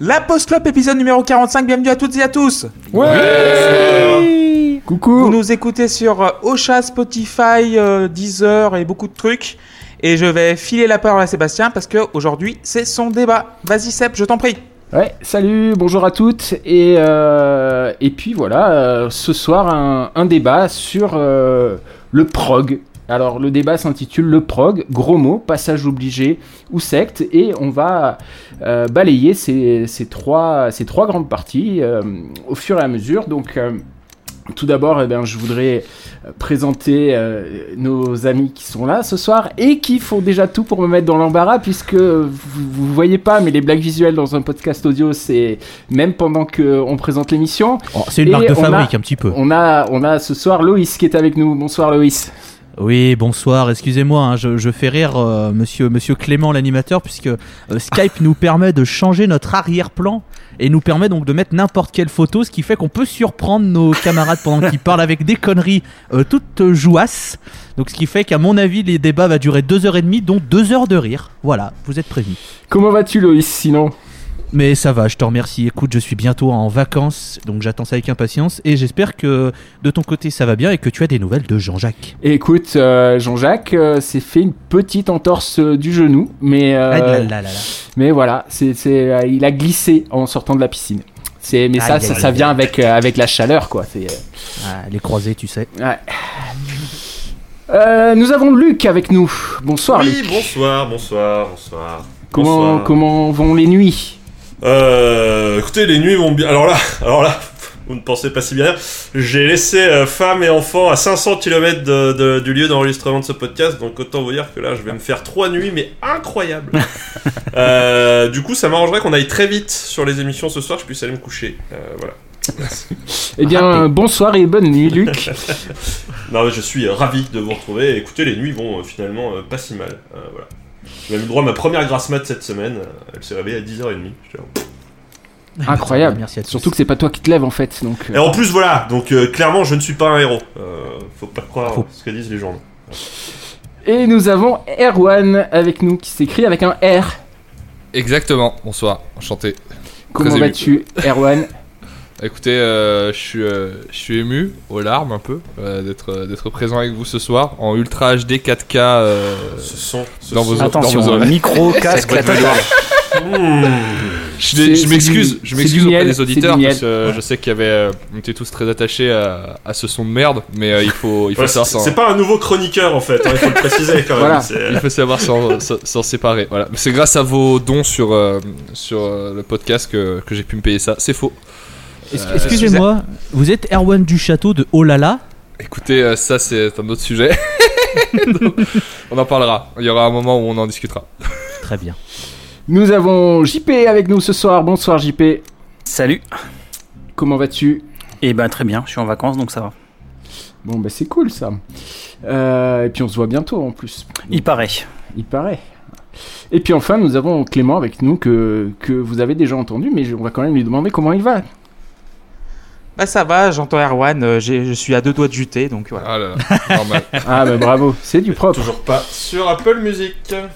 La Post Club épisode numéro 45, bienvenue à toutes et à tous Ouais Coucou Vous nous écoutez sur euh, Ocha, Spotify, euh, Deezer et beaucoup de trucs. Et je vais filer la parole à Sébastien parce que aujourd'hui c'est son débat. Vas-y Seb, je t'en prie. Ouais, salut, bonjour à toutes. Et, euh, et puis voilà, euh, ce soir un, un débat sur euh, le prog. Alors le débat s'intitule Le prog, gros mot, passage obligé ou secte. Et on va euh, balayer ces, ces, trois, ces trois grandes parties euh, au fur et à mesure. Donc... euh, tout d'abord, eh bien, je voudrais présenter nos amis qui sont là ce soir et qui font déjà tout pour me mettre dans l'embarras puisque vous, vous voyez pas, mais les blagues visuelles dans un podcast audio, c'est même pendant qu'on présente l'émission. Oh, c'est une Et marque de a- fabrique un petit peu. On a, on a ce soir Loïs qui est avec nous. Bonsoir Loïs. Oui, bonsoir, excusez-moi, hein, je, fais rire euh, monsieur, monsieur Clément l'animateur puisque euh, Skype nous permet de changer notre arrière-plan et nous permet donc de mettre n'importe quelle photo, ce qui fait qu'on peut surprendre nos camarades pendant qu'ils parlent avec des conneries euh, toutes jouasses. Donc ce qui fait qu'à mon avis les débats va durer deux heures et demie, dont deux heures de rire. Voilà, vous êtes prévenus. Comment vas-tu Loïs sinon? Mais ça va, je te remercie. Écoute, je suis bientôt en vacances, donc j'attends ça avec impatience et j'espère que de ton côté ça va bien et que tu as des nouvelles de Jean-Jacques. Écoute, euh, Jean-Jacques euh, s'est fait une petite entorse euh, du genou, mais, euh, Ah là là là là. mais voilà, c'est, c'est, euh, il a glissé en sortant de la piscine. C'est, mais ça, Aïe, ça, ça aïe. vient avec, euh, avec la chaleur, quoi. C'est, euh, Ah, les croisés, tu sais. Ouais. Euh, nous avons Luc avec nous. Bonsoir oui, Luc. bonsoir, bonsoir, bonsoir. Comment, Bonsoir. comment vont les nuits? Euh, écoutez, les nuits vont bien. Alors là, alors là, vous ne pensez pas si bien. J'ai laissé euh, femme et enfants à 500 km de, de- du lieu d'enregistrement de ce podcast, donc autant vous dire que là, je vais me faire trois nuits, mais incroyables. Euh, du coup, ça m'arrangerait qu'on aille très vite sur les émissions ce soir, je puisse aller me coucher. Euh, voilà. Eh bien, bonsoir et bonne nuit Luc. Non, mais je suis euh, ravi de vous retrouver. Écoutez, les nuits vont finalement pas si mal. Voilà. J'ai eu droit à ma première grasse mat cette semaine. Elle s'est réveillée à 10h30. J'étais là, Incroyable. Merci à tous. Surtout que c'est pas toi qui te lèves en fait. Donc, euh, Et en plus, voilà, donc euh, clairement, je ne suis pas un héros. Euh, faut pas croire Faux. ce que disent les journaux. Et nous avons Erwan avec nous qui s'écrit avec un R. Exactement, bonsoir, enchanté. Comment ému. vas-tu, Erwan? Écoutez, euh, je suis, euh, je suis ému, aux larmes un peu, euh, d'être, d'être présent avec vous ce soir en Ultra HD 4K. euh, Ce sont. Ce Dans vos- Attention, dans vos oreilles. micro, casque, la. Mmh. Je, m'excuse, je m'excuse auprès miel, des auditeurs parce que euh, je sais qu'il y avait, euh, on était tous très attachés à, à ce son de merde, mais euh, il faut, il faut Ouais, savoir c'est pas un nouveau chroniqueur en fait, hein, il faut le préciser quand même. Voilà. Il faut savoir s'en, séparer. Voilà, c'est grâce à vos dons sur, euh, sur euh, le podcast que, que j'ai pu me payer ça. C'est faux. Euh, Excusez-moi, vous êtes Erwan du château de Olala Écoutez, euh, ça c'est un autre sujet. Donc, on en parlera. Il y aura un moment où on en discutera. Très bien. Nous avons JP avec nous ce soir. Bonsoir JP. Salut. Comment vas-tu? Et ben très bien, je suis en vacances donc ça va. Bon, bah c'est cool ça. Euh, et puis on se voit bientôt en plus. Il paraît. Il paraît. Et puis enfin, nous avons Clément avec nous que, que vous avez déjà entendu, mais on va quand même lui demander comment il va. Bah ça va, j'entends Erwan, euh, j'ai- je suis à deux doigts de juter, donc voilà. Ah là là, normal. Ah bah bravo, c'est du propre. Toujours pas sur Apple Music.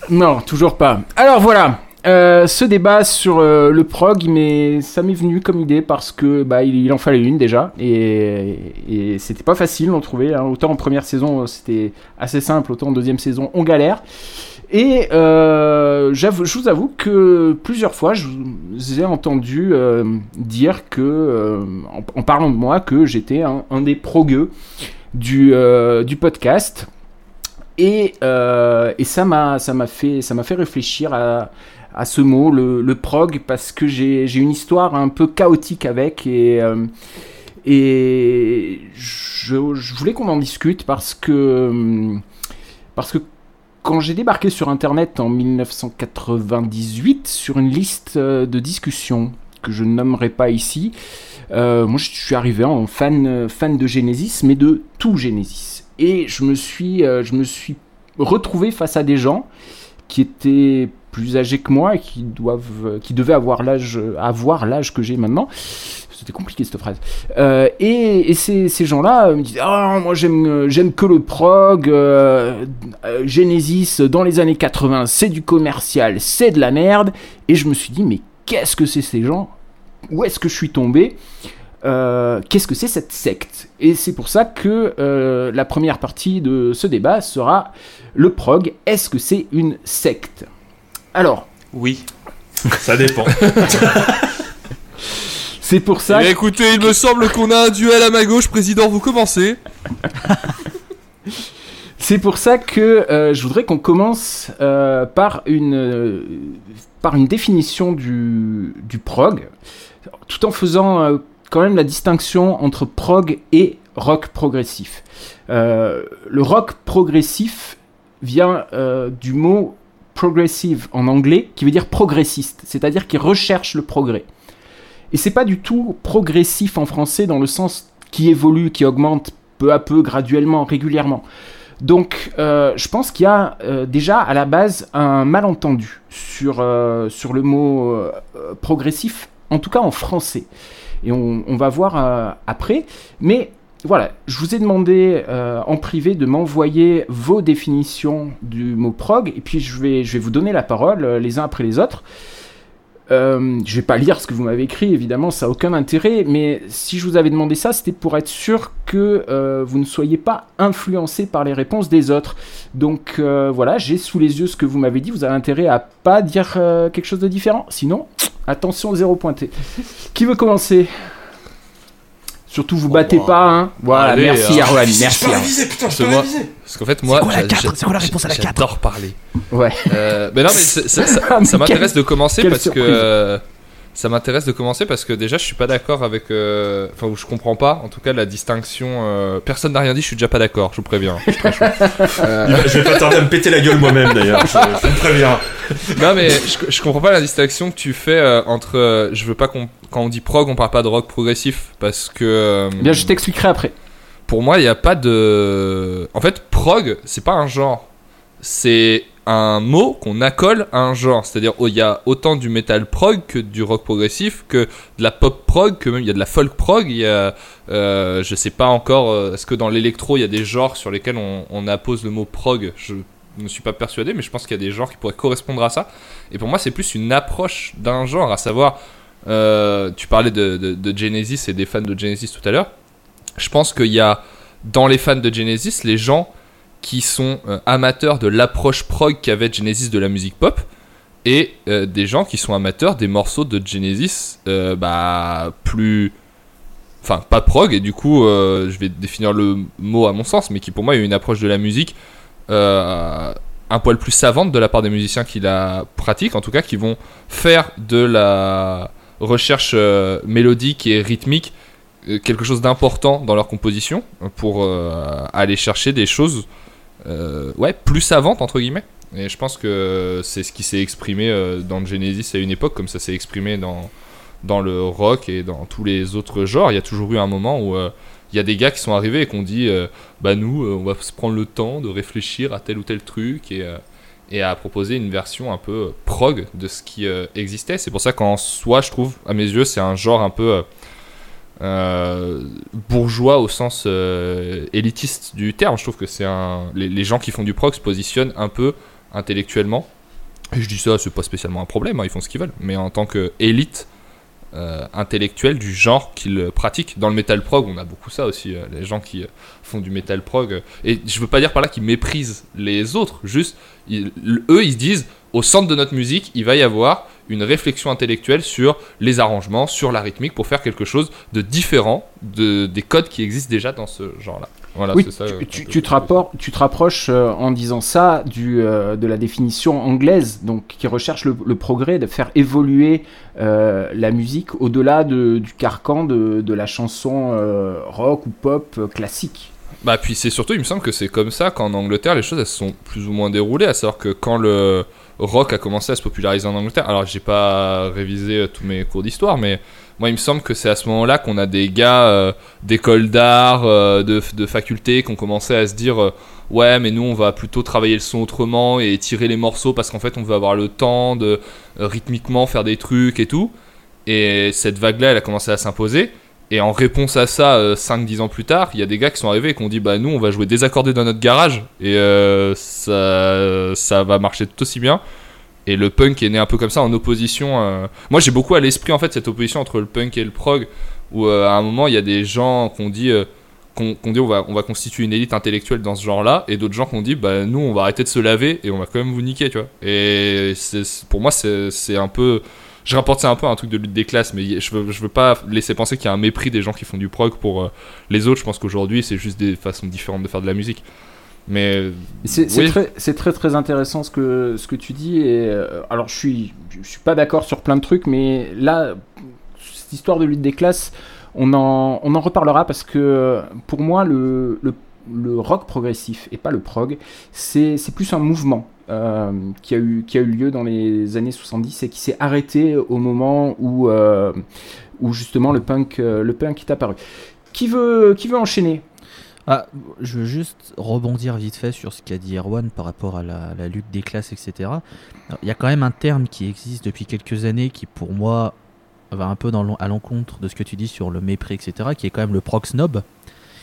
Non, toujours pas. Alors voilà, euh, ce débat sur euh, le prog, mais ça m'est venu comme idée parce que bah il, en fallait une déjà et, et c'était pas facile d'en trouver. hein. Autant en première saison euh, c'était assez simple, autant en deuxième saison on galère. Et euh, je vous avoue que plusieurs fois je vous ai entendu dire que, en, parlant de moi, que j'étais un, des progueux du, du podcast. Et, et ça m'a fait fait réfléchir à, à ce mot le, le prog parce que j'ai une histoire un peu chaotique avec et euh, et je, je voulais qu'on en discute parce que parce que quand j'ai débarqué sur internet en 1998 sur une liste euh, de discussion que je nommerai pas ici, euh, moi je suis arrivé en fan, fan de Genesis, mais de tout Genesis. Et je me suis, euh, je me suis retrouvé face à des gens qui étaient plus âgés que moi et qui doivent, qui devaient avoir l'âge, avoir l'âge que j'ai maintenant. C'était compliqué cette phrase. Euh, et ces, gens-là euh, me disaient Ah, moi j'aime, euh, j'aime que le prog, euh, euh, Genesis dans les années 80, c'est du commercial, c'est de la merde. Et je me suis dit Mais qu'est-ce que c'est ces gens? Où est-ce que je suis tombé? Euh, Qu'est-ce que c'est cette secte? Et c'est pour ça que euh, la première partie de ce débat sera le prog. Est-ce que c'est une secte? Alors, Oui. Ça dépend. c'est pour ça. Eh écoutez, il me semble qu'on a un duel à ma gauche. Président, vous commencez. C'est pour ça que euh, je voudrais qu'on commence euh, par, une, euh, par une définition du, du prog, tout en faisant quand même la distinction entre prog et rock progressif. Le rock progressif vient du mot progressive en anglais, qui veut dire progressiste, c'est-à-dire qui recherche le progrès. Et c'est pas du tout progressif en français dans le sens qui évolue, qui augmente peu à peu, graduellement, régulièrement. Donc, euh, je pense qu'il y a euh, déjà à la base un malentendu sur, euh, sur le mot progressif, en tout cas en français. Et on, on va voir après. Mais voilà, je vous ai demandé euh, en privé de m'envoyer vos définitions du mot prog, et puis je vais, vous donner la parole euh, les uns après les autres. Euh, je vais pas lire ce que vous m'avez écrit, évidemment, ça n'a aucun intérêt, mais si je vous avais demandé ça, c'était pour être sûr que vous ne soyez pas influencé par les réponses des autres. Donc voilà, j'ai sous les yeux ce que vous m'avez dit, vous avez intérêt à pas dire quelque chose de différent, sinon, attention, zéro pointé. Qui veut commencer? Surtout, vous battez bah, pas, hein Voilà, allez, merci euh, Arwan, Je merci peux Arwan. réviser, putain, je C'est peux moi. Parce qu'en fait, moi, quoi la C'est quoi la réponse à la j'a- quatre? J'adore parler. Ouais. Euh, mais non, mais c'est- ça, ça- Ah, ça m'intéresse de commencer parce surprise. que euh, ça m'intéresse de commencer parce que déjà je suis pas d'accord avec. euh, Enfin, je comprends pas. En tout cas, la distinction. euh, personne n'a rien dit. Je suis déjà pas d'accord. Je vous préviens. Je suis très chaud. Euh, va- Je vais pas tarder à me péter la gueule moi-même d'ailleurs. Je, je vous préviens. non, mais je, je comprends pas la distinction que tu fais euh, entre. euh, je veux pas qu'on quand on dit prog, on parle pas de rock progressif parce que. euh, Bien, je t'expliquerai après. pour moi, il n'y a pas de. En fait, prog, c'est pas un genre. C'est un mot qu'on accole à un genre. C'est-à-dire, oh, il y a autant du metal prog que du rock progressif, que de la pop prog, que même il y a de la folk prog. Il y a. euh, sais pas encore. euh, Est-ce que dans l'électro, il y a des genres sur lesquels on, appose le mot prog? Je ne suis pas persuadé, mais je pense qu'il y a des genres qui pourraient correspondre à ça. Et pour moi, c'est plus une approche d'un genre, à savoir. euh, tu parlais de Genesis et des fans de Genesis tout à l'heure. Je pense qu'il y a dans les fans de Genesis les gens qui sont euh, amateurs de l'approche prog qu'avait Genesis de la musique pop et euh, des gens qui sont amateurs des morceaux de Genesis euh, bah, plus enfin pas prog et du coup je vais définir le mot à mon sens mais qui pour moi est une approche de la musique un poil plus savante de la part des musiciens qui la pratiquent en tout cas qui vont faire de la recherche mélodique et rythmique quelque chose d'important dans leur composition pour aller chercher des choses euh, ouais plus savantes entre guillemets et je pense que c'est ce qui s'est exprimé euh, dans le Genesis à une époque comme ça s'est exprimé dans dans le rock et dans tous les autres genres il y a toujours eu un moment où euh, il y a des gars qui sont arrivés et qu'on dit bah nous on va se prendre le temps de réfléchir à tel ou tel truc et et à proposer une version un peu prog de ce qui existait. C'est pour ça qu'en soi, je trouve, à mes yeux, c'est un genre un peu euh, bourgeois au sens euh, élitiste du terme. Je trouve que c'est un. Les, gens qui font du prog se positionnent un peu intellectuellement. Et je dis ça, c'est pas spécialement un problème, hein, ils font ce qu'ils veulent. Mais en tant qu'élite euh, intellectuelle du genre qu'ils pratiquent. Dans le metal prog, on a beaucoup ça aussi. les gens qui font du metal prog. et je veux pas dire par là qu'ils méprisent les autres, juste eux ils se disent au centre de notre musique il va y avoir une réflexion intellectuelle sur les arrangements, sur la rythmique pour faire quelque chose de différent de, des codes qui existent déjà dans ce genre là. Voilà, oui, ça. tu, euh, tu- tu te, que- rappor- tu te rapproches euh, en disant ça du, euh, de la définition anglaise, donc qui recherche le, le progrès, de faire évoluer euh, la musique au-delà de- du carcan de, de la chanson rock ou pop classique. Bah puis c'est surtout, il me semble que c'est comme ça qu'en Angleterre les choses elles se sont plus ou moins déroulées, à savoir que quand le rock a commencé à se populariser en Angleterre, alors j'ai pas révisé euh, tous mes cours d'histoire, mais moi il me semble que c'est à ce moment-là qu'on a des gars euh, d'école d'art, euh, de, faculté, qui ont commencé à se dire ouais mais nous on va plutôt travailler le son autrement et tirer les morceaux parce qu'en fait on veut avoir le temps de rythmiquement faire des trucs et tout. Et cette vague-là elle a commencé à s'imposer. Et en réponse à ça, 5-10 ans plus tard, il y a des gars qui sont arrivés et qui ont dit Bah, nous, on va jouer désaccordé dans notre garage et euh, ça, ça va marcher tout aussi bien. Et le punk est né un peu comme ça en opposition. euh, Moi j'ai beaucoup à l'esprit en fait cette opposition entre le punk et le prog, où euh, à un moment il y a des gens qu'on dit, euh, qu'on dit on va, on va constituer une élite intellectuelle dans ce genre-là, et d'autres gens qu'on dit bah nous on va arrêter de se laver et on va quand même vous niquer, tu vois. Et pour moi c'est un peu. Je rapporte ça un peu à un truc de lutte des classes, mais je veux, je veux pas laisser penser qu'il y a un mépris des gens qui font du prog pour euh, les autres. Je pense qu'aujourd'hui c'est juste des façons différentes de faire de la musique. Mais C'est Oui. très, très très intéressant ce que, ce que tu dis. Et, euh, alors je suis, je suis pas d'accord sur plein de trucs, mais là, cette histoire de lutte des classes, on en, on en reparlera parce que pour moi, le, le, le rock progressif et pas le prog, c'est plus un mouvement. Euh, qui, a eu, qui a eu lieu dans les années 70 et qui s'est arrêté au moment où, euh, où justement le punk, euh, le punk est apparu. Qui veut, qui veut enchaîner? Ah, je veux juste rebondir vite fait sur ce qu'a dit Erwan par rapport à la, lutte des classes, etc. Il y a quand même un terme qui existe depuis quelques années qui, pour moi, va un peu à l'encontre de ce que tu dis sur le mépris, etc., qui est quand même le prox snob,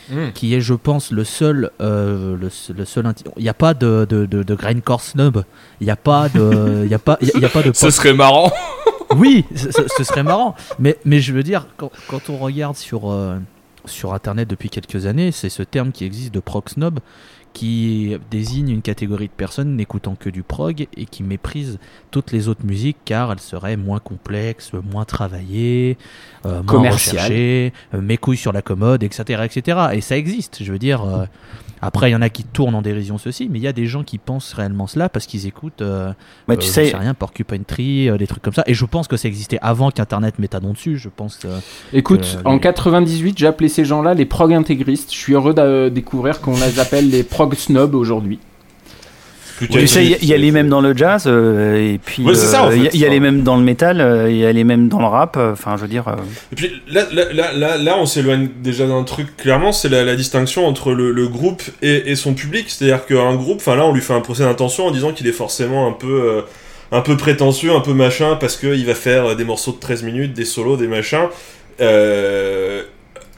Hmm. qui est, je pense, le seul. euh, le, le seul Il n'y a pas de, de, de, de grindcore snob, il n'y a pas de. Il y a pas, y a- y a pas de ce serait marrant. oui, ce, serait marrant. Mais, mais je veux dire, quand, quand on regarde sur, euh, sur Internet depuis quelques années, c'est ce terme qui existe de prog snob qui désigne une catégorie de personnes n'écoutant que du prog et qui méprisent toutes les autres musiques car elles seraient moins complexes, moins travaillées, euh, moins recherchées, euh, mes couilles sur la commode, etc., etc. Et ça existe, je veux dire. euh, après, il y en a qui tournent en dérision ceci, mais il y a des gens qui pensent réellement cela parce qu'ils écoutent euh, Mais euh, tu j'en sais, sais rien, Porcupine Tree, euh, des trucs comme ça. Et je pense que ça existait avant qu'Internet mette un nom dessus. Je pense que. Écoute, Euh, en les- 98, j'ai appelé ces gens-là les prog intégristes. Je suis heureux de découvrir qu'on les appelle les prog snobs aujourd'hui. Tu sais, il y a- il les mêmes dans le jazz, euh, et puis Ouais, en euh, il y a- fait. il y, a les mêmes dans le métal, euh, il y a les mêmes dans le rap. euh, Enfin, je veux dire. euh, Et puis là, là, là, là, là, on s'éloigne déjà d'un truc, clairement, c'est la, la distinction entre le, le groupe et, et son public. C'est-à-dire qu'un groupe, enfin là, on lui fait un procès d'intention en disant qu'il est forcément un peu, euh, un peu prétentieux, un peu machin, parce qu'il va faire des morceaux de 13 minutes, des solos, des machins. Euh,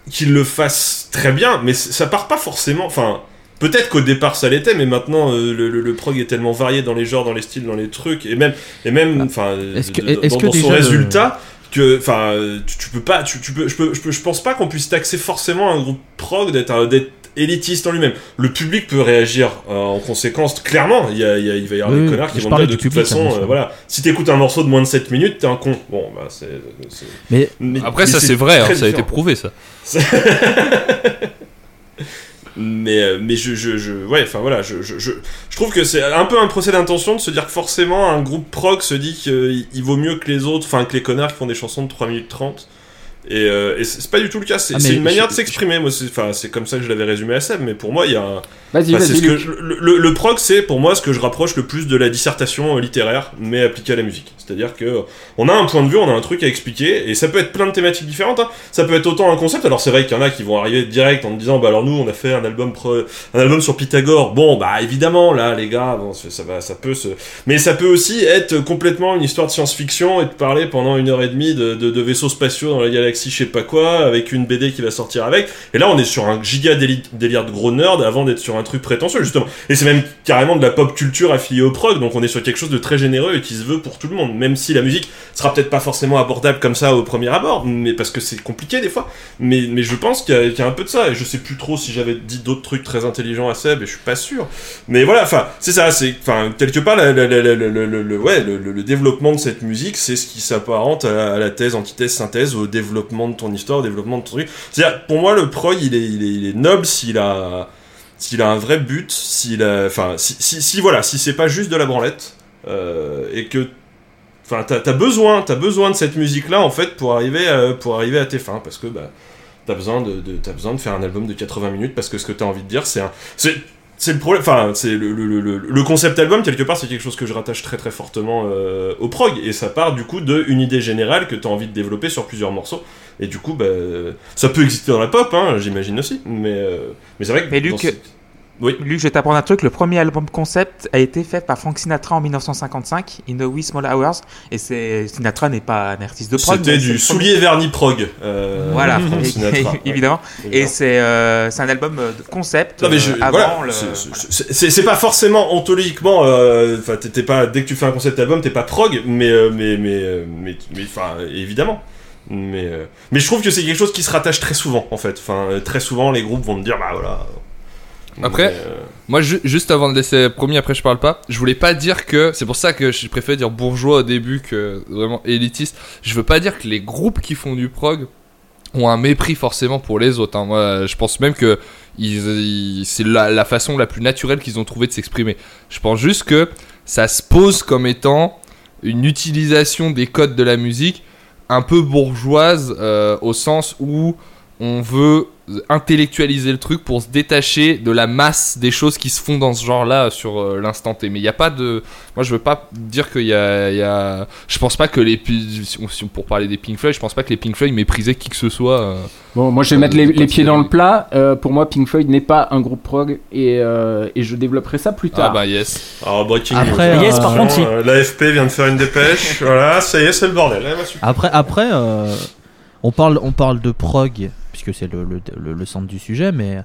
qu'il le fasse très bien, mais ça part pas forcément. Enfin, peut-être qu'au départ ça l'était, mais maintenant euh, le, le- le prog est tellement varié dans les genres, dans les styles, dans les trucs, et même, et même, enfin, Est-ce que- de- de- est-ce dans, que dans son résultat que enfin tu, tu peux pas tu, tu peux je peux je peux je pense pas qu'on puisse taxer forcément un groupe prog d'être d'être élitiste en lui-même. Le public peut réagir euh, en conséquence clairement. Il y a, il y a- il va y avoir Oui, des oui, connards qui vont dire de toute public, façon hein, euh, voilà. Si t'écoutes un morceau de moins de 7 minutes t'es un con. Bon bah c'est Mais mais- Après, mais ça c'est vrai, hein, ça a été prouvé ça. mais euh, mais je, je, je ouais enfin voilà je, je, je, je trouve que c'est un peu un procès d'intention de se dire que forcément un groupe prog se dit qu'il il vaut mieux que les autres enfin que les connards qui font des chansons de 3 minutes 30 et, euh, et c'est pas du tout le cas. C'est Ah, une manière de s'exprimer. Moi c'est comme ça que je l'avais résumé à Seb mais pour moi il y a un, Vas-y, Enfin, Luc. je- le, le, le prog, c'est pour moi ce que je rapproche le plus de la dissertation euh, littéraire, mais appliquée à la musique. C'est-à-dire que on a un point de vue, on a un truc à expliquer, et ça peut être plein de thématiques différentes. hein. Ça peut être autant un concept. Alors c'est vrai qu'il y en a qui vont arriver direct en me disant, bah alors nous, on a fait un album, pro- un album sur Pythagore. Bon, bah évidemment, là, les gars, bon, ça va, ça peut se, mais ça peut aussi être complètement une histoire de science-fiction et de parler pendant une heure et demie de, de, de vaisseaux spatiaux dans la galaxie, je sais pas quoi, avec une BD qui va sortir avec. Et là, on est sur un giga déli- délire de gros nerd avant d'être sur un truc prétentieux, justement. Et c'est même carrément de la pop culture affiliée au prog, donc on est sur quelque chose de très généreux et qui se veut pour tout le monde, même si la musique sera peut-être pas forcément abordable comme ça au premier abord, mais parce que c'est compliqué des fois. Mais, mais je pense qu'il y, a- un peu de ça, et je sais plus trop si j'avais dit d'autres trucs très intelligents à Seb, et je suis pas sûr. Mais voilà, enfin, c'est ça, c'est, enfin, quelque part, le, ouais, le, développement de cette musique, c'est ce qui s'apparente à la thèse, antithèse, synthèse, au développement de ton histoire, au développement de ton truc. C'est-à-dire, pour moi, le prog, il est, il est, il est noble s'il a, s'il a un vrai but, s'il a, enfin, si, voilà, si c'est pas juste de la branlette, euh, et que, enfin, t'as, t'as besoin, t'as besoin de cette musique-là, en fait, pour arriver, à, pour arriver à tes fins, parce que, bah, t'as besoin de, de- t'as besoin de faire un album de 80 minutes, parce que ce que t'as envie de dire, c'est un, c'est, le problème, enfin, c'est le, le, le, concept album, quelque part, c'est quelque chose que je rattache très très fortement euh, au prog, et ça part du coup d'une idée générale que t'as envie de développer sur plusieurs morceaux, et du coup, bah, ça peut exister dans la pop, hein, j'imagine aussi, mais, euh, mais c'est vrai que. Mais Luc, Oui. Luc, je vais t'apprendre un truc. Le premier album concept a été fait par Frank Sinatra en 1955, In the Wee Small Hours. Et c'est Sinatra n'est pas un artiste de prog. C'était du le premier- soulier vernis prog. euh, Voilà, Frank Sinatra, ouais. évidemment. Et c'est euh, un album euh, concept Non mais je, euh, avant voilà, le. c'est- pas forcément ontologiquement, euh, enfin pas dès que tu fais un concept album t'es pas prog, mais mais mais mais mais enfin évidemment. Mais mais je trouve que c'est quelque chose qui se rattache très souvent en fait. Enfin très souvent les groupes vont te dire bah voilà. Après, euh, Moi, ju- juste avant de laisser premier, après je parle pas, je voulais pas dire que. C'est pour ça que je préfère dire bourgeois au début que vraiment élitiste. Je veux pas dire que les groupes qui font du prog ont un mépris forcément pour les autres. hein. Moi, je pense même que c'est la, la façon la plus naturelle qu'ils ont trouvé de s'exprimer. Je pense juste que ça se pose comme étant une utilisation des codes de la musique un peu bourgeoise euh, au sens où on veut intellectualiser le truc pour se détacher de la masse des choses qui se font dans ce genre-là sur euh, l'instant T. Mais il n'y a pas de. Moi, je veux pas dire qu'il y y a- Je pense pas que les. Pour parler des Pink Floyd, je pense pas que les Pink Floyd méprisaient qui que ce soit. euh. Bon, moi je vais Euh, mettre les, les pieds dans le plat. Euh, pour moi, Pink Floyd n'est pas un groupe prog et, euh, et je développerai ça plus Ah tard. bah yes. Alors breaking Après, news. Yes, par contre, si. Euh, L'AFP vient de faire une dépêche. voilà, ça y est, c'est le bordel. Eh, bah. Après, après euh, on, parle, on parle de prog, puisque c'est le, centre du sujet, mais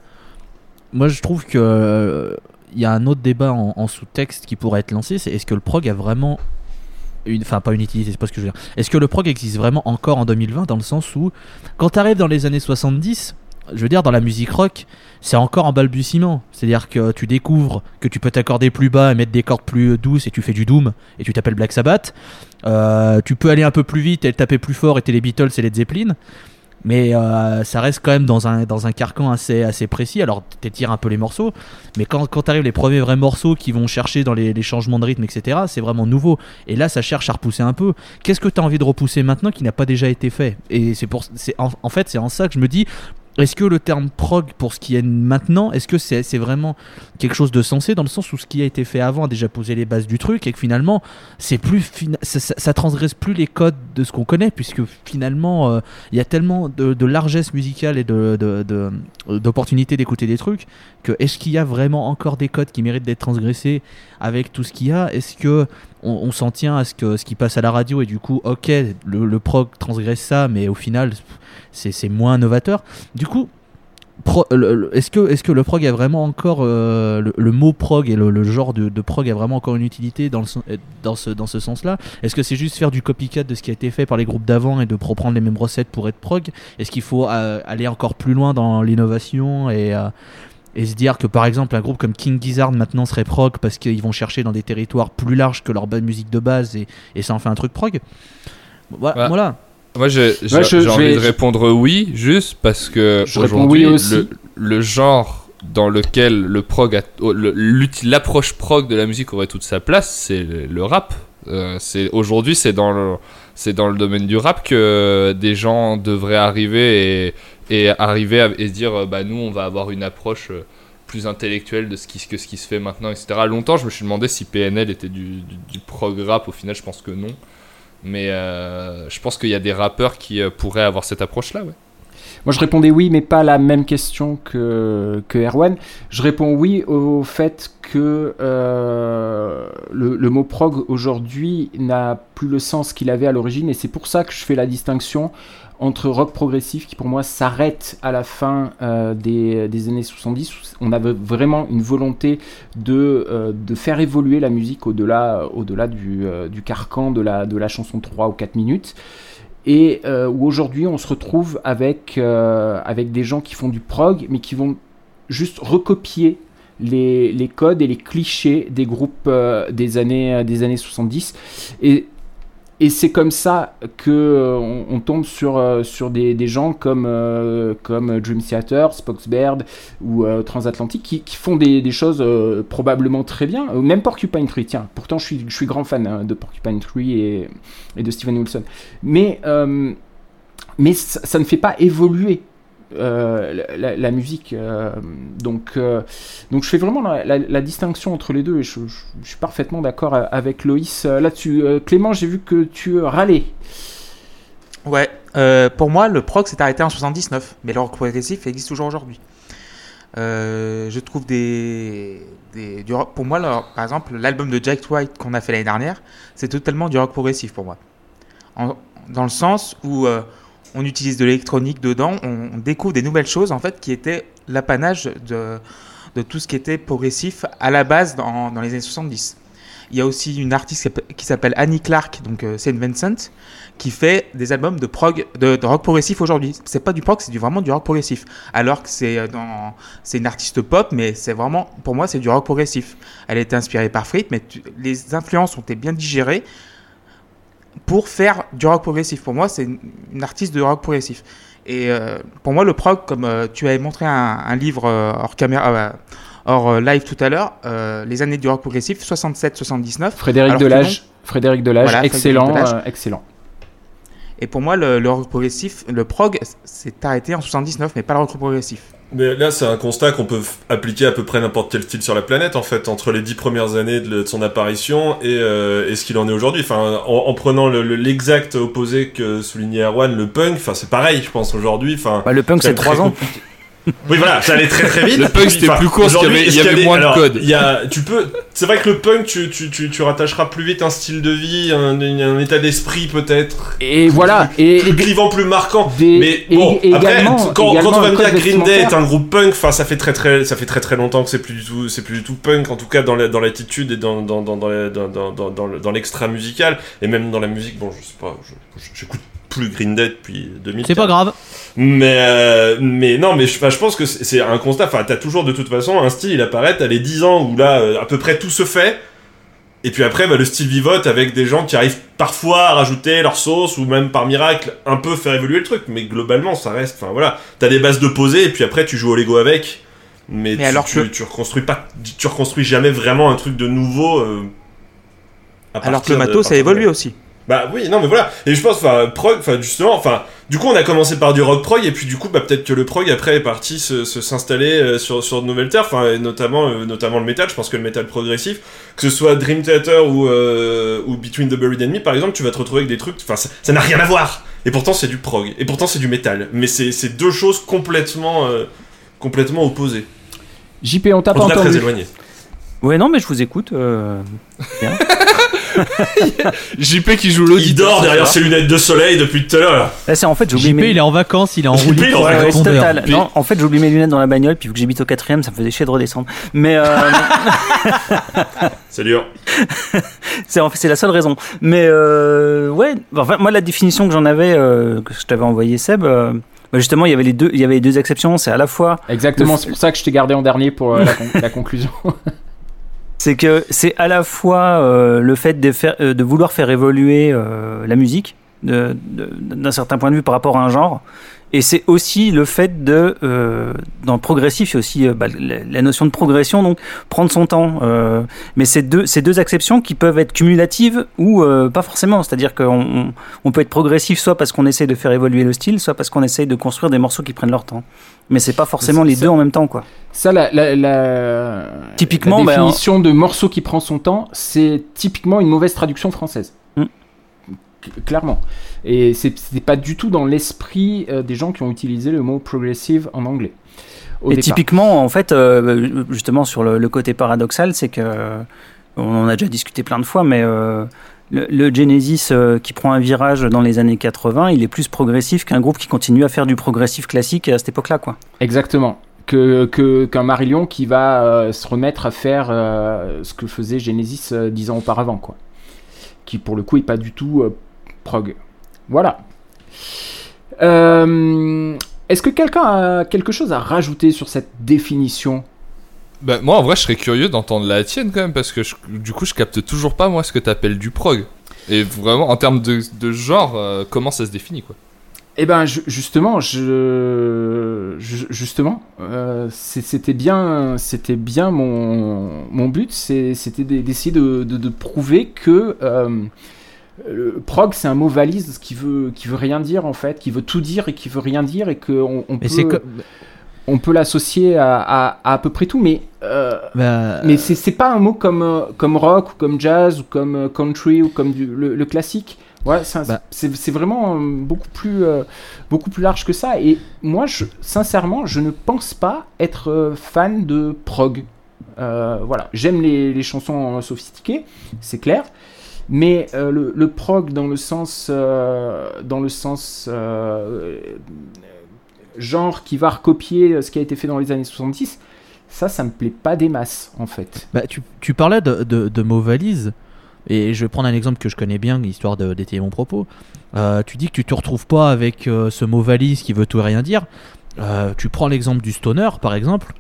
moi je trouve que euh, il y a un autre débat en, en sous-texte qui pourrait être lancé, c'est est-ce que le prog a vraiment une, enfin pas une utilité, c'est pas ce que je veux dire. Est-ce que le prog existe vraiment encore en 2020 dans le sens où quand t'arrives dans les années 70, je veux dire dans la musique rock, c'est encore en balbutiement. C'est-à-dire que tu découvres que tu peux t'accorder plus bas et mettre des cordes plus douces et tu fais du doom et tu t'appelles Black Sabbath. Euh, tu peux aller un peu plus vite et taper plus fort et t'es les Beatles et les Zeppelin. Mais euh, ça reste quand même dans un, dans un carcan assez, assez précis. Alors, t'étires un peu les morceaux. Mais quand, quand t'arrives les premiers vrais morceaux qui vont chercher dans les, changements de rythme, etc., c'est vraiment nouveau. Et là, ça cherche à repousser un peu. Qu'est-ce que t'as envie de repousser maintenant qui n'a pas déjà été fait? Et c'est pour, c'est en fait, c'est en ça que je me dis. Est-ce que le terme prog, pour ce qui est maintenant, est-ce que c'est vraiment quelque chose de sensé dans le sens où ce qui a été fait avant a déjà posé les bases du truc et que finalement c'est plus ça, transgresse plus les codes de ce qu'on connaît puisque finalement euh, il y a tellement de, largesse musicale et de d'opportunités d'écouter des trucs que est-ce qu'il y a vraiment encore des codes qui méritent d'être transgressés avec tout ce qu'il y a? Est-ce que on, s'en tient à ce que ce qui passe à la radio et du coup ok le, prog transgresse ça mais au final c'est moins novateur. Du coup est-ce que, est que le prog a vraiment encore euh, le, mot prog et le, genre de, prog a vraiment encore une utilité dans, le, euh, dans ce, dans ce sens-là? Est-ce que c'est juste faire du copycat de ce qui a été fait par les groupes d'avant et de reprendre les mêmes recettes pour être prog? Est-ce qu'il faut euh, aller encore plus loin dans l'innovation et, et se dire que par exemple un groupe comme King Gizzard maintenant serait prog parce qu'ils vont chercher dans des territoires plus larges que leur bonne musique de base et, et ça en fait un truc prog voilà, Ouais. voilà. Moi, j'ai Ouais, envie vais- de répondre oui, juste parce que Je réponds aujourd'hui, oui le, le genre dans lequel le prog l'approche prog de la musique aurait toute sa place, c'est le, le rap. Euh, c'est aujourd'hui, c'est dans le c'est dans le domaine du rap que des gens devraient arriver et, et arriver à, dire euh, bah nous on va avoir une approche euh, plus intellectuelle de ce qui que se fait maintenant etc. Longtemps, je me suis demandé si PNL était du, du, prog rap. Au final, je pense que non. Mais euh, je pense qu'il y a des rappeurs qui pourraient avoir cette approche-là. Moi, je répondais oui, mais pas la même question que, que Erwan. Je réponds oui au fait que le mot prog aujourd'hui n'a plus le sens qu'il avait à l'origine, et c'est pour ça que je fais la distinction entre rock progressif, qui pour moi s'arrête à la fin euh, des, des années 70. où On avait vraiment une volonté de, euh, de faire évoluer la musique au-delà au-delà du, euh, du carcan de la, de la chanson de 3 ou 4 minutes et où aujourd'hui on se retrouve avec, avec des gens qui font du prog, mais qui vont juste recopier les, les codes et les clichés des groupes des, années, des années 70. Et, et c'est comme ça que euh, on, tombe sur, euh, sur des, des gens comme, euh, comme Dream Theater, Spoxbird ou euh, Transatlantic qui, qui font des, des choses probablement très bien. Même Porcupine Tree, tiens, pourtant je suis, je suis grand fan hein, de Porcupine Tree et, et de Steven Wilson. Mais, mais ça ne fait pas évoluer euh, la, musique. euh, donc, euh, donc je fais vraiment la, distinction entre les deux et je, suis parfaitement d'accord avec Loïs là-dessus. Clément, j'ai vu que tu râlais. Ouais, pour moi, le prog s'est arrêté en 79, mais le rock progressif existe toujours aujourd'hui. Je trouve des, des du rock- pour moi, par exemple, l'album de Jack White qu'on a fait l'année dernière, c'est totalement du rock progressif pour moi. Dans le sens où on utilise de l'électronique dedans, on, découvre des nouvelles choses en fait qui étaient l'apanage de, tout ce qui était progressif à la base dans, les années 70. Il y a aussi une artiste qui s'appelle- Annie Clark, donc euh, Saint Vincent, qui fait des albums de prog, de, rock progressif aujourd'hui. C'est pas du prog, c'est vraiment du rock progressif. Alors que c'est euh, c'est une artiste pop, mais c'est vraiment, pour moi, c'est du rock progressif. Elle a été inspirée par Fripp, mais les influences ont été bien digérées pour faire du rock progressif. Pour moi, c'est une, une artiste de rock progressif. Et euh, pour moi, le prog, comme euh, tu avais montré un, un livre euh, hors caméra, hors live tout à l'heure, les années du rock progressif, 67-79. Frédéric Delage. Frédéric Delage, Voilà, Frédéric excellent, Delage. excellent. Et pour moi, le, le rock progressif, le prog, c'est arrêté en 79, mais pas le rock progressif. Mais là, c'est un constat qu'on peut appliquer à peu près n'importe quel style sur la planète, en fait, entre les dix premières années de, de son apparition et, euh, et ce qu'il en est aujourd'hui. Enfin, en, en prenant le- le- l'exact opposé que soulignait Erwan, le punk, enfin, c'est pareil, je pense, aujourd'hui. Enfin, Bah, le punk, c'est 3 ans. compliqué. Oui, voilà, ça allait très très vite. Le punk, c'était Enfin, plus court, parce qu'il y avait- y des- moins de code. Il y a, tu peux, c'est vrai que le punk, tu, tu, tu, tu rattacheras plus vite un style de vie, un, un état d'esprit peut-être. Et voilà. Et, plus et- clivant, plus marquant. des- mais bon, et après, également- quand, également quand on va me dire Green Day est un groupe punk, enfin, ça fait très très, ça fait très très longtemps que c'est plus du tout, c'est plus du tout punk, en tout cas dans la- dans l'attitude et dans dans dans dans dans dans dans, dans le- dans l'extra musical et même dans la musique. Bon, je sais pas, j'écoute plus Green Day depuis 2000. C'est pas grave. Mais, euh, mais non, mais je, pense que c'est un constat. Enfin, t'as toujours de toute façon un style, il apparaît, t'as les 10 ans où là, euh, à peu près tout se fait. Et puis après, bah, le style vivote avec des gens qui arrivent parfois à rajouter leur sauce ou même par miracle un peu faire évoluer le truc. Mais globalement, ça reste. Enfin voilà, t'as des bases de posées et puis après tu joues au Lego avec. Mais, Mais tu, alors tu, que- tu reconstruis pas, tu reconstruis jamais vraiment un truc de nouveau. euh, à Alors que le matos, ça de- évolue aussi. Bah oui, non mais voilà. Et je pense, enfin, prog, enfin justement, enfin, du coup on a commencé par du rock prog et puis du coup, bah peut-être que le prog après est parti se s'installer euh, sur sur de nouvelles terres, enfin et notamment euh, notamment le métal. Je pense que le métal progressif, que ce soit Dream Theater ou euh, ou Between the Buried and Me par exemple, tu vas te retrouver avec des trucs, enfin ça n'a rien à voir. Et pourtant c'est du prog. Et pourtant c'est du métal. Mais c'est c'est deux choses complètement euh, complètement opposées. JP, on t'a En pas cas très entendu. éloignées. Ouais, non, mais je vous écoute. euh, JP qui joue Il l'auditeur. dort ce derrière ses lunettes de soleil depuis tout à l'heure. Là, c'est en fait, JP, mes- il est en vacances, il est en JP, roue il est en libre Ouais, total. Puis- Non, en fait, j'ai oublié mes lunettes dans la bagnole, puis vu que j'habite au quatrième, ça me faisait chier de redescendre. Mais euh, C'est dur. c'est en fait c'est la seule raison. Mais euh, ouais, enfin moi la définition que j'en avais, euh, que je t'avais envoyé Seb, euh, bah, justement il y avait les deux, il y avait les deux exceptions. C'est à la fois Exactement, Le- c'est pour ça que je t'ai gardé en dernier pour euh, la, con- la conclusion. C'est que c'est à la fois euh, le fait de, faire, euh, de vouloir faire évoluer euh, la musique d'un certain point de vue par rapport à un genre. Et c'est aussi le fait de, euh, dans le progressif, il y a aussi euh, bah, la, notion de progression, donc prendre son temps. euh, mais c'est deux, ces deux exceptions qui peuvent être cumulatives ou euh, pas forcément. C'est-à-dire qu'on on, peut être progressif soit parce qu'on essaie de faire évoluer le style, soit parce qu'on essaie de construire des morceaux qui prennent leur temps. Mais c'est pas forcément les deux en même temps, quoi. Ça, la, la, la- Typiquement, la bah, définition de morceau qui prend son temps, c'est typiquement une mauvaise traduction française. Clairement. Et c'est pas du tout dans l'esprit euh, des gens qui ont utilisé le mot progressive en anglais. Au Et départ. typiquement, en fait, euh, justement sur le, le côté paradoxal, c'est que on en a déjà discuté plein de fois, mais euh, le, le Genesis euh, qui prend un virage dans les années 80, il est plus progressif qu'un groupe qui continue à faire du progressif classique à cette époque-là, quoi. Exactement. Que qu'un Marillion qui va se remettre à faire ce que faisait Genesis dix ans auparavant, quoi. Qui pour le coup est pas du tout prog. Voilà. Euh, Est-ce que quelqu'un a quelque chose à rajouter sur cette définition? Bah, moi, en vrai, je serais curieux d'entendre la tienne quand même, parce que je- du coup, je capte toujours pas, moi, ce que t'appelles du prog. Et vraiment, en termes de, de genre, euh, comment ça se définit, quoi? Eh ben ju- justement, je, justement, euh, c'était bien, c'était bien mon, mon but, c'était d'e- d'essayer de, de- de prouver que le prog c'est un mot valise qui veut qui veut rien dire en fait, qui veut tout dire et qui veut rien dire et qu'on on peut que- on peut l'associer à, à, à à peu près tout, mais euh, Bah, mais c'est c'est pas un mot comme, euh, comme rock ou comme jazz ou comme euh, country ou comme du- le, le classique. Ouais, c'est Bah. vraiment euh, beaucoup plus, euh, beaucoup plus large que ça. Et moi, je, sincèrement, je ne pense pas être euh, fan de prog. Euh, voilà, j'aime les, les chansons euh, sophistiquées, c'est clair. Mais euh, le, le prog dans le sens, euh, dans le sens euh, genre qui va recopier ce qui a été fait dans les années 70, ça, ça me plaît pas des masses en fait. Bah, tu, tu parlais de, de, de et je vais prendre un exemple que je connais bien, histoire d'étayer mon propos. Tu dis que tu te retrouves pas avec ce mot valise qui veut tout et rien dire. Tu prends l'exemple du stoner, par exemple.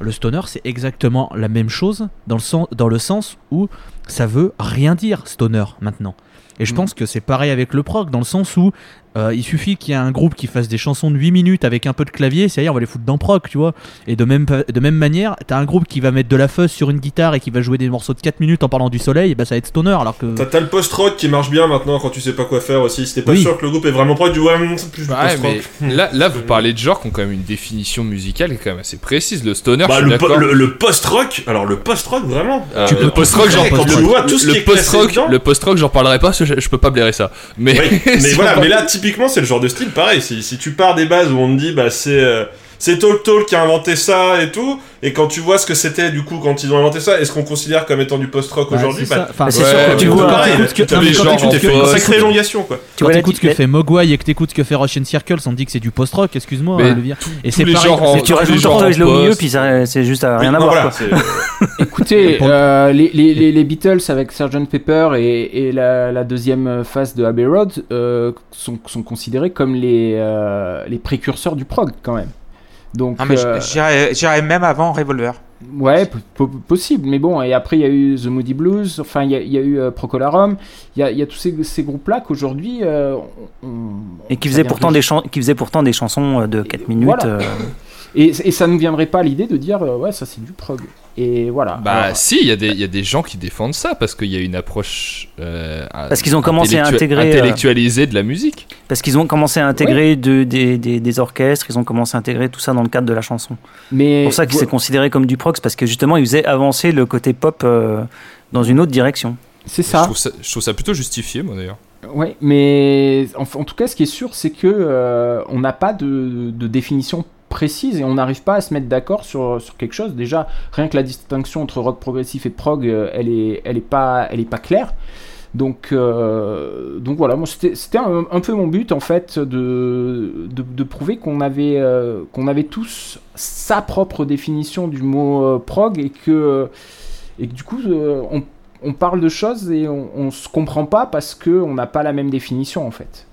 Le stoner, c'est exactement la même chose dans le, sens, dans le sens où ça veut rien dire, stoner, maintenant. Et je Mm. pense que c'est pareil avec le prog, dans le sens où euh, il suffit qu'il y ait un groupe qui fasse des chansons de 8 minutes avec un peu de clavier, c'est à dire on va les foutre dans prog, tu vois. Et de même, de même manière, t'as un groupe qui va mettre de la fuzz sur une guitare et qui va jouer des morceaux de 4 minutes en parlant du soleil, et bah ça va être stoner, alors que. T'as le post-rock qui marche bien maintenant quand tu sais pas quoi faire aussi. Si t'es pas Oui. sûr que le groupe est vraiment tu vois, hum, c'est plus du Ouais, mais là, là, vous parlez de genres qui ont quand même une définition musicale qui est quand même assez précise. Le stoner, Bah, je suis le, po- le, le post-rock, alors le post-rock vraiment. Euh, Tu le peux- post-rock, j'en post-rock. le post-rock, j'en parlerai pas parce que je, je peux pas blairer ça. Mais, Oui, mais si voilà, mais là typiquement c'est le genre de style pareil. Si, tu pars des bases où on te dit bah c'est euh, c'est Talk Talk qui a inventé ça et tout, et quand tu vois ce que c'était du coup quand ils ont inventé ça, est-ce qu'on considère comme étant du post-rock Bah, aujourd'hui? c'est Bah. Enfin, sûr que tu vois. pareil, t'écoutes que- tu fait une post- sacrée élongation quoi. Tu Quand t'écoutes ce que fait Mogwai et que t'écoutes ce que fait Russian Circle, on te dit que c'est du post-rock, excuse-moi, hein. Et c'est pareil, tu rajoutes Tortoise là au milieu, puis c'est juste à rien Oui, à voir. Écoutez, euh, les, les, les, les Beatles avec Sgt Pepper et, la, deuxième phase de Abbey Road euh, sont, considérés comme euh, les précurseurs du prog quand même. Donc, mais euh, j'irais même avant Revolver. ouais, po- po- possible. Mais bon, et après il y a eu The Moody Blues, enfin il y a, il y a eu euh, Procolarum, il y a, il y a tous ces, ces groupes-là qu'aujourd'hui euh, Et qui vient pourtant de- des qui faisait pourtant des chansons euh, de 4 minutes. Voilà. euh, Et, et ça ne viendrait pas à l'idée de dire euh, ouais ça c'est du prog. Et voilà. Bah Alors, si, il y, a des- il y a des gens qui défendent ça parce qu'il y a une approche euh, Parce qu'ils ont commencé à intégrer, euh, intellectualisée de la musique. Parce qu'ils ont commencé à intégrer de- des, des, des orchestres, ils ont commencé à intégrer tout ça dans le cadre de la chanson. mais C'est pour ça que c'est considéré comme du c'est parce que justement ils faisaient avancer le côté pop euh, dans une autre direction. c'est ça. je trouve ça plutôt justifié, moi d'ailleurs. Ouais, mais en, en tout cas, ce qui est sûr, c'est que euh, on n'a pas de, de définition précise et on n'arrive pas à se mettre d'accord sur, sur quelque chose. Déjà, rien que la distinction entre rock progressif et prog, euh, elle est, elle est pas, elle est pas claire. Donc, euh, donc voilà, moi c'était un, un peu mon but en fait de, de, prouver qu'on avait, euh, qu'on avait tous sa propre définition du mot euh, prog et que, et que du coup on, on parle de choses et on, on se comprend pas parce que on n'a pas la même définition en fait.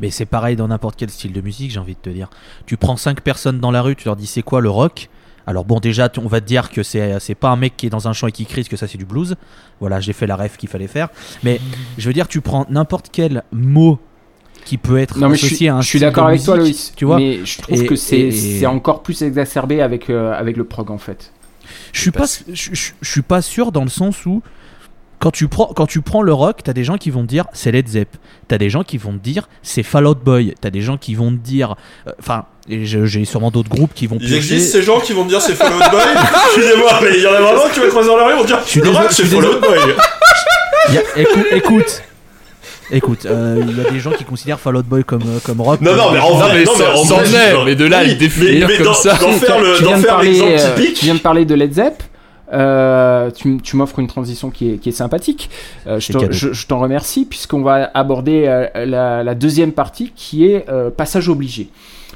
Mais c'est pareil dans n'importe quel style de musique, j'ai envie de te dire. Tu prends 5 personnes dans la rue, tu leur dis c'est quoi le rock? Alors bon, déjà, on va te dire que c'est pas un mec qui est dans un champ et qui crie, que ça c'est du blues. Voilà, j'ai fait la ref qu'il fallait faire. Mais je veux dire, tu prends n'importe quel mot qui peut être Non mais je associé suis, à un je suis d'accord avec toi Loïs, Tu vois mais je trouve Et- que c'est encore plus exacerbé avec, euh, avec le prog en fait. Je suis pas, je, je- je suis pas sûr dans le sens où quand tu prends, quand tu prends le rock, t'as des gens qui vont te dire c'est Led Zepp, t'as des gens qui vont te dire c'est Fall Out Boy, t'as des gens qui vont te dire, euh, enfin, j'ai sûrement d'autres groupes qui vont. Ils piocher. existent ces gens qui vont te dire c'est Fall Out Boy Excusez-moi, mais il y en a vraiment qui vont croiser dans la rue et vont te dire Je suis le rock c'est Fall Out Boy. Il y a- écoute, écoute, écoute, euh, il y a des gens qui considèrent Fall Out Boy comme, euh, comme rock. Non, non, mais en Non, vrai, mais non, mais c'en vrai, est, genre- mais de là le oui, définir mais- mais comme ça. D'en faire le- tu, d'en viens de faire parler, l'exemple typique. tu viens de parler de Led Zepp. Euh, tu, m'offres une transition qui est, qui est sympathique. Euh, je t'en- cadeau. je- je t'en remercie puisqu'on va aborder euh, la, la deuxième partie qui est euh, passage obligé.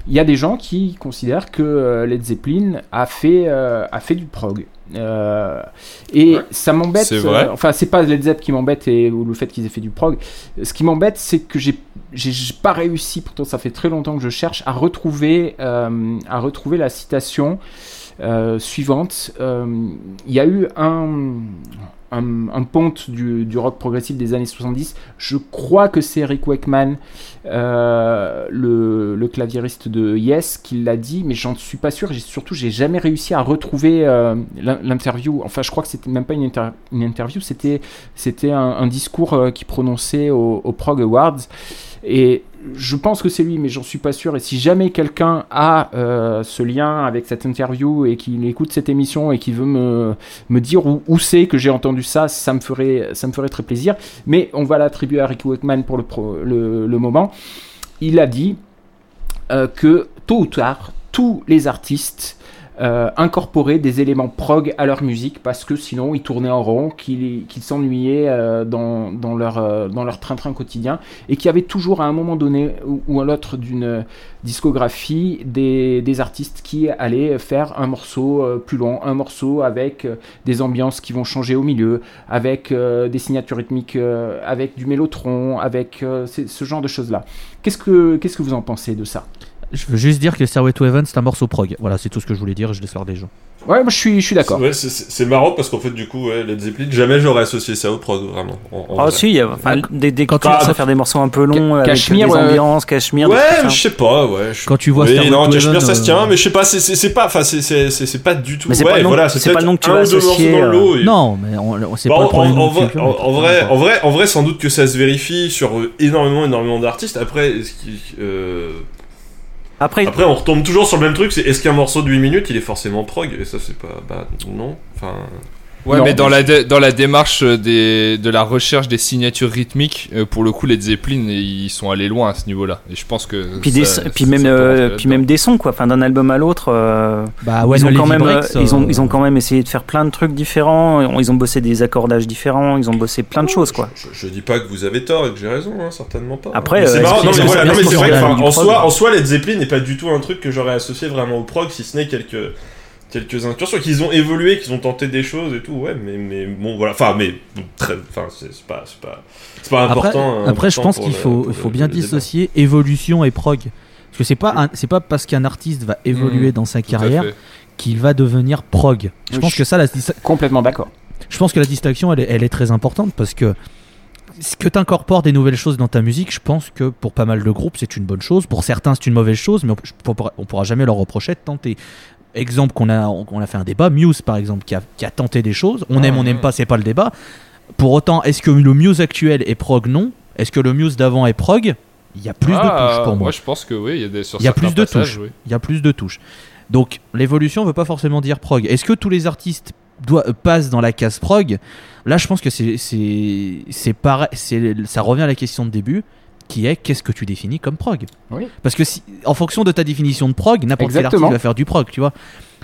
Il y a des gens qui considèrent que Led Zeppelin a fait, euh, a fait du prog. Euh, et Ouais. ça m'embête. C'est vrai. euh, enfin, c'est pas Led Zepp qui m'embête et ou le fait qu'ils aient fait du prog. Ce qui m'embête, c'est que j'ai j'ai j'ai pas réussi. Pourtant, ça fait très longtemps que je cherche à retrouver euh, à retrouver la citation euh, suivante. Euh, Il y a eu un un, ponte du, rock progressif des années 70. Je crois que c'est Rick Wakeman, euh, le, le claviériste de Yes, qui l'a dit, mais j'en suis pas sûr. Surtout, j'ai jamais réussi à retrouver euh, l'in- l'interview. Enfin, je crois que c'était même pas une, inter- une interview, c'était un discours euh, qu'il prononçait au, au Prog Awards. Et je pense que c'est lui, mais j'en suis pas sûr. Et si jamais quelqu'un a euh, ce lien avec cette interview et qu'il écoute cette émission et qu'il veut me, dire où, c'est que j'ai entendu ça, ça me, ferait, très plaisir. Mais on va l'attribuer à Ricky Wakeman pour le moment. Il a dit euh, que tôt ou tard, tous les artistes euh, incorporaient des éléments prog à leur musique parce que sinon ils tournaient en rond, qu'ils s'ennuyaient euh, dans, dans leur euh, dans leur train-train quotidien et qu'il y avait toujours à un moment donné ou, à l'autre d'une discographie des, artistes qui allaient faire un morceau plus long, un morceau avec des ambiances qui vont changer au milieu, avec des signatures rythmiques, avec du mélotron, avec ce genre de choses-là. Qu'est-ce que qu'est-ce que vous en pensez de ça? Je veux juste dire que Stairway to Heaven, c'est un morceau prog. Voilà, c'est tout ce que je voulais dire je laisse faire des gens. Ouais, moi je suis je suis d'accord. Ouais, c'est- c'est c'est marrant parce qu'en fait, du coup, ouais, Led Zeppelin, jamais j'aurais associé ça au prog, vraiment. en- en Ah vrai. si, il y a, enfin, dès, dès Quand tu commences à faire des morceaux un peu longs, avec Cachemire, des ouais. ambiances, Cachemire, des Ouais, je sais pas, ouais. Quand tu vois oui, Stairway non, to Cashmere, Heaven, ça se euh, tient, mais je sais pas, c'est- c'est c'est pas, enfin, c'est- c'est c'est- c'est pas du tout. Mais c'est ouais, pas nom- voilà, c'est pas peut-être le nom que tu un vas associer, dans le euh, et- Non, mais on, c'est Bah, pas en, le en- vrai, quelqu'un, en- mais en vrai, en vrai, en vrai, sans doute que ça se vérifie sur euh, énormément, énormément d'artistes. Après, qu'il- euh, Après, on retombe toujours sur le même truc. C'est est-ce qu'un morceau de 8 minutes, il est forcément prog? Et ça, c'est pas, bah non? Enfin, Ouais, Non, mais dans la, dans la démarche euh, des, de la recherche des signatures rythmiques, euh, pour le coup, les Zeppelin, ils sont allés loin à ce niveau-là. Et je pense que. puis, ça- des, ça- puis ça même, euh, puis même des sons quoi. Enfin, d'un album à l'autre, euh, Bah, ils ont quand même, Breaks, ils ont, ils ont quand même essayé de faire plein de trucs différents. Ils ont bossé des accordages différents. Ils ont bossé plein de choses quoi. je, je dis pas que vous avez tort et que j'ai raison, hein, certainement pas. Après, euh, c'est marrant. Non, mais ont voilà, bien non, mais c'est vrai en soi, Led Zeppelin n'est pas du tout un truc que j'aurais associé vraiment au prog, si ce n'est quelques quelques incursions qu'ils ont évolué, qu'ils ont tenté des choses et tout. Ouais, mais mais bon voilà. Enfin, mais très, enfin, c'est pas c'est pas c'est pas Après, important. après je pense qu'il faut, faut bien débat. dissocier évolution et prog. Parce que c'est pas, c'est pas parce qu'un artiste va évoluer Mhm, dans sa carrière qu'il va devenir prog. Je Oui, pense je- que ça, la, Complètement d'accord. je pense que la distinction, elle est, elle est très importante parce que ce que tu incorpores des nouvelles choses dans ta musique, je pense que pour pas mal de groupes, c'est une bonne chose. Pour certains, c'est une mauvaise chose, mais on, on pourra jamais leur reprocher de tenter. Exemple qu'on a, on a fait un débat, Muse par exemple, qui a, qui a tenté des choses. On aime, on n'aime pas, c'est pas le débat. Pour autant, est-ce que le Muse actuel est prog? Non. Est-ce que le Muse d'avant est prog? Il y a plus de Ah, touches pour moi. Ouais, je pense que oui, il y a des sur Il y a plus de touches. oui. Il y a plus de touches. Donc l'évolution veut pas forcément dire prog. Est-ce que tous les artistes doivent, passent dans la case prog? Là, je pense que c'est c'est c'est pareil. c'est- Ça revient à la question de début, qui est qu'est-ce que tu définis comme prog Oui. Parce que si, en fonction de ta définition de prog, n'importe quel artiste va faire du prog, tu vois.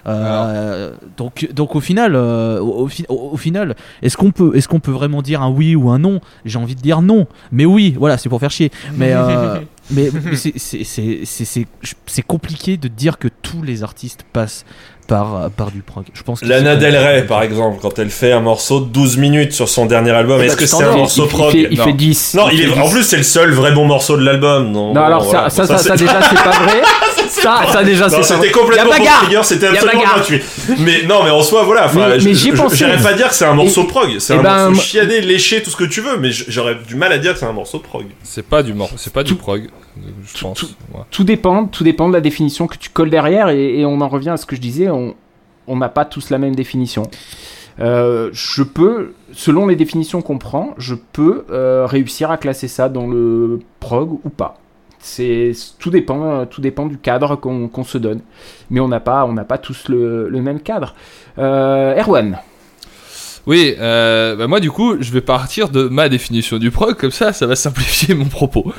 Euh, donc, donc au final, euh, au, au fi- au- au final, est-ce qu'on peut, est-ce qu'on peut vraiment dire un oui ou un non? J'ai envie de dire non, mais oui, voilà, c'est pour faire chier. Mais, euh, mais, mais c'est compliqué de dire que tous les artistes passent par, par du prog. Je pense Lana Del Rey, par exemple, quand elle fait un morceau de 12 minutes sur son dernier album, Eh est-ce bah, que c'est un morceau il, prog il fait, il Non. fait 10. Non, il fait est, en 10. plus, c'est le seul vrai bon morceau de l'album. Non, Non, alors voilà. ça, ça, ça, déjà, c'est pas vrai. ça, ça, déjà, c'est pas vrai. c'était complètement pour c'était absolument gratuit. Mais non, mais en soi, voilà. Mais- je- mais j'y ai je- pensé. J'irais pas dire que c'est un morceau prog. C'est un ben, morceau chiané, léché, tout ce que tu veux. Mais j'aurais du mal à dire que c'est un morceau prog. C'est pas du c'est pas du prog, je pense. tout- dépend, tout dépend de la définition que tu colles derrière et on en revient à ce que je disais, on n'a pas tous la même définition. Euh, je peux, selon les définitions qu'on prend, je peux euh, réussir à classer ça dans le prog ou pas. C'est tout dépend, euh, tout dépend du cadre qu'on se donne. Mais on n'a pas, on n'a pas tous le, même cadre. Erwan, Oui, bah moi du coup, je vais partir de ma définition du prog, comme ça, ça va simplifier mon propos.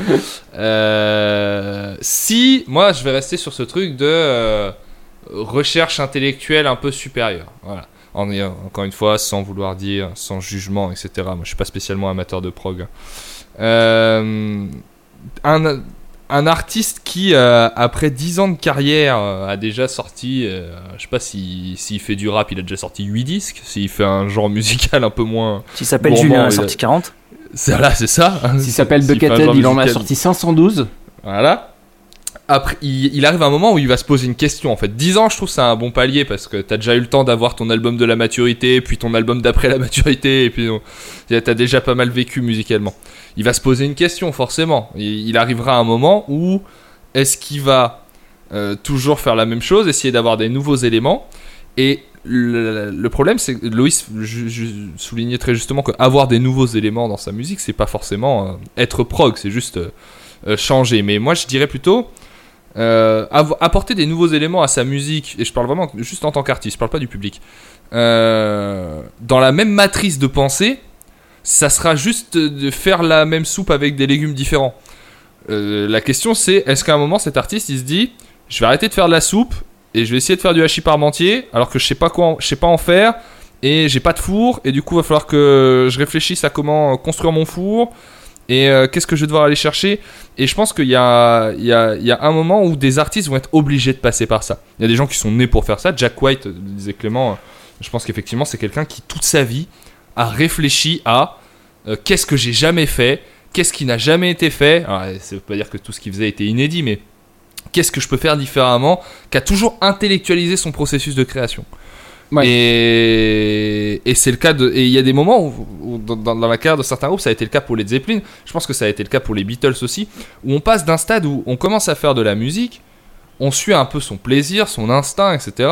Si, moi, je vais rester sur ce truc de recherche intellectuelle un peu supérieure. Voilà. En, encore une fois, sans vouloir dire, sans jugement, etc. Moi, je suis pas spécialement amateur de prog. Euh, un, un artiste qui, euh, après 10 ans de carrière, euh, a déjà sorti, euh, je sais pas si- s'il fait du rap, il a déjà sorti 8 disques. S'il fait un genre musical un peu moins. S'il s'appelle Julien, il a il a- sorti 40. C'est là, c'est ça. s'il s'appelle S'il Buckethead, genre il en a sorti 512. Voilà. Après, il, arrive un moment où il va se poser une question. En fait, 10 ans, je trouve c'est un bon palier parce que t'as déjà eu le temps d'avoir ton album de la maturité, puis ton album d'après la maturité, et puis t'as déjà pas mal vécu musicalement. Il va se poser une question, forcément. Il, il arrivera un moment où est-ce qu'il va euh, toujours faire la même chose, essayer d'avoir des nouveaux éléments? Et le, problème, c'est que Loïs soulignait très justement que avoir des nouveaux éléments dans sa musique, c'est pas forcément euh, être prog, c'est juste. euh, changer. Mais moi, je dirais plutôt euh, apporter des nouveaux éléments à sa musique. Et je parle vraiment juste en tant qu'artiste, je parle pas du public. Euh, dans la même matrice de pensée, ça sera juste de faire la même soupe avec des légumes différents. Euh, la question c'est est-ce qu'à un moment cet artiste il se dit je vais arrêter de faire de la soupe et je vais essayer de faire du hachis parmentier alors que je sais pas quoi en- je sais pas en faire et j'ai pas de four et du coup va falloir que je réfléchisse à comment construire mon four et euh, qu'est-ce que je vais devoir aller chercher? Et je pense qu'il y y, y a un moment où des artistes vont être obligés de passer par ça. Il y a des gens qui sont nés pour faire ça. Jack White euh, disait Clément euh, je pense qu'effectivement c'est quelqu'un qui toute sa vie a réfléchi à qu'est-ce que j'ai jamais fait qu'est-ce qui n'a jamais été fait. Alors, ça veut pas dire que tout ce qu'il faisait était inédit mais qu'est-ce que je peux faire différemment qui a toujours intellectualisé son processus de création Et, c'est le cas de. Et il y a des moments où, dans, la carrière de certains groupes, ça a été le cas pour les Zeppelin. Je pense que ça a été le cas pour les Beatles aussi. Où on passe d'un stade où on commence à faire de la musique, on suit un peu son plaisir, son instinct, etc.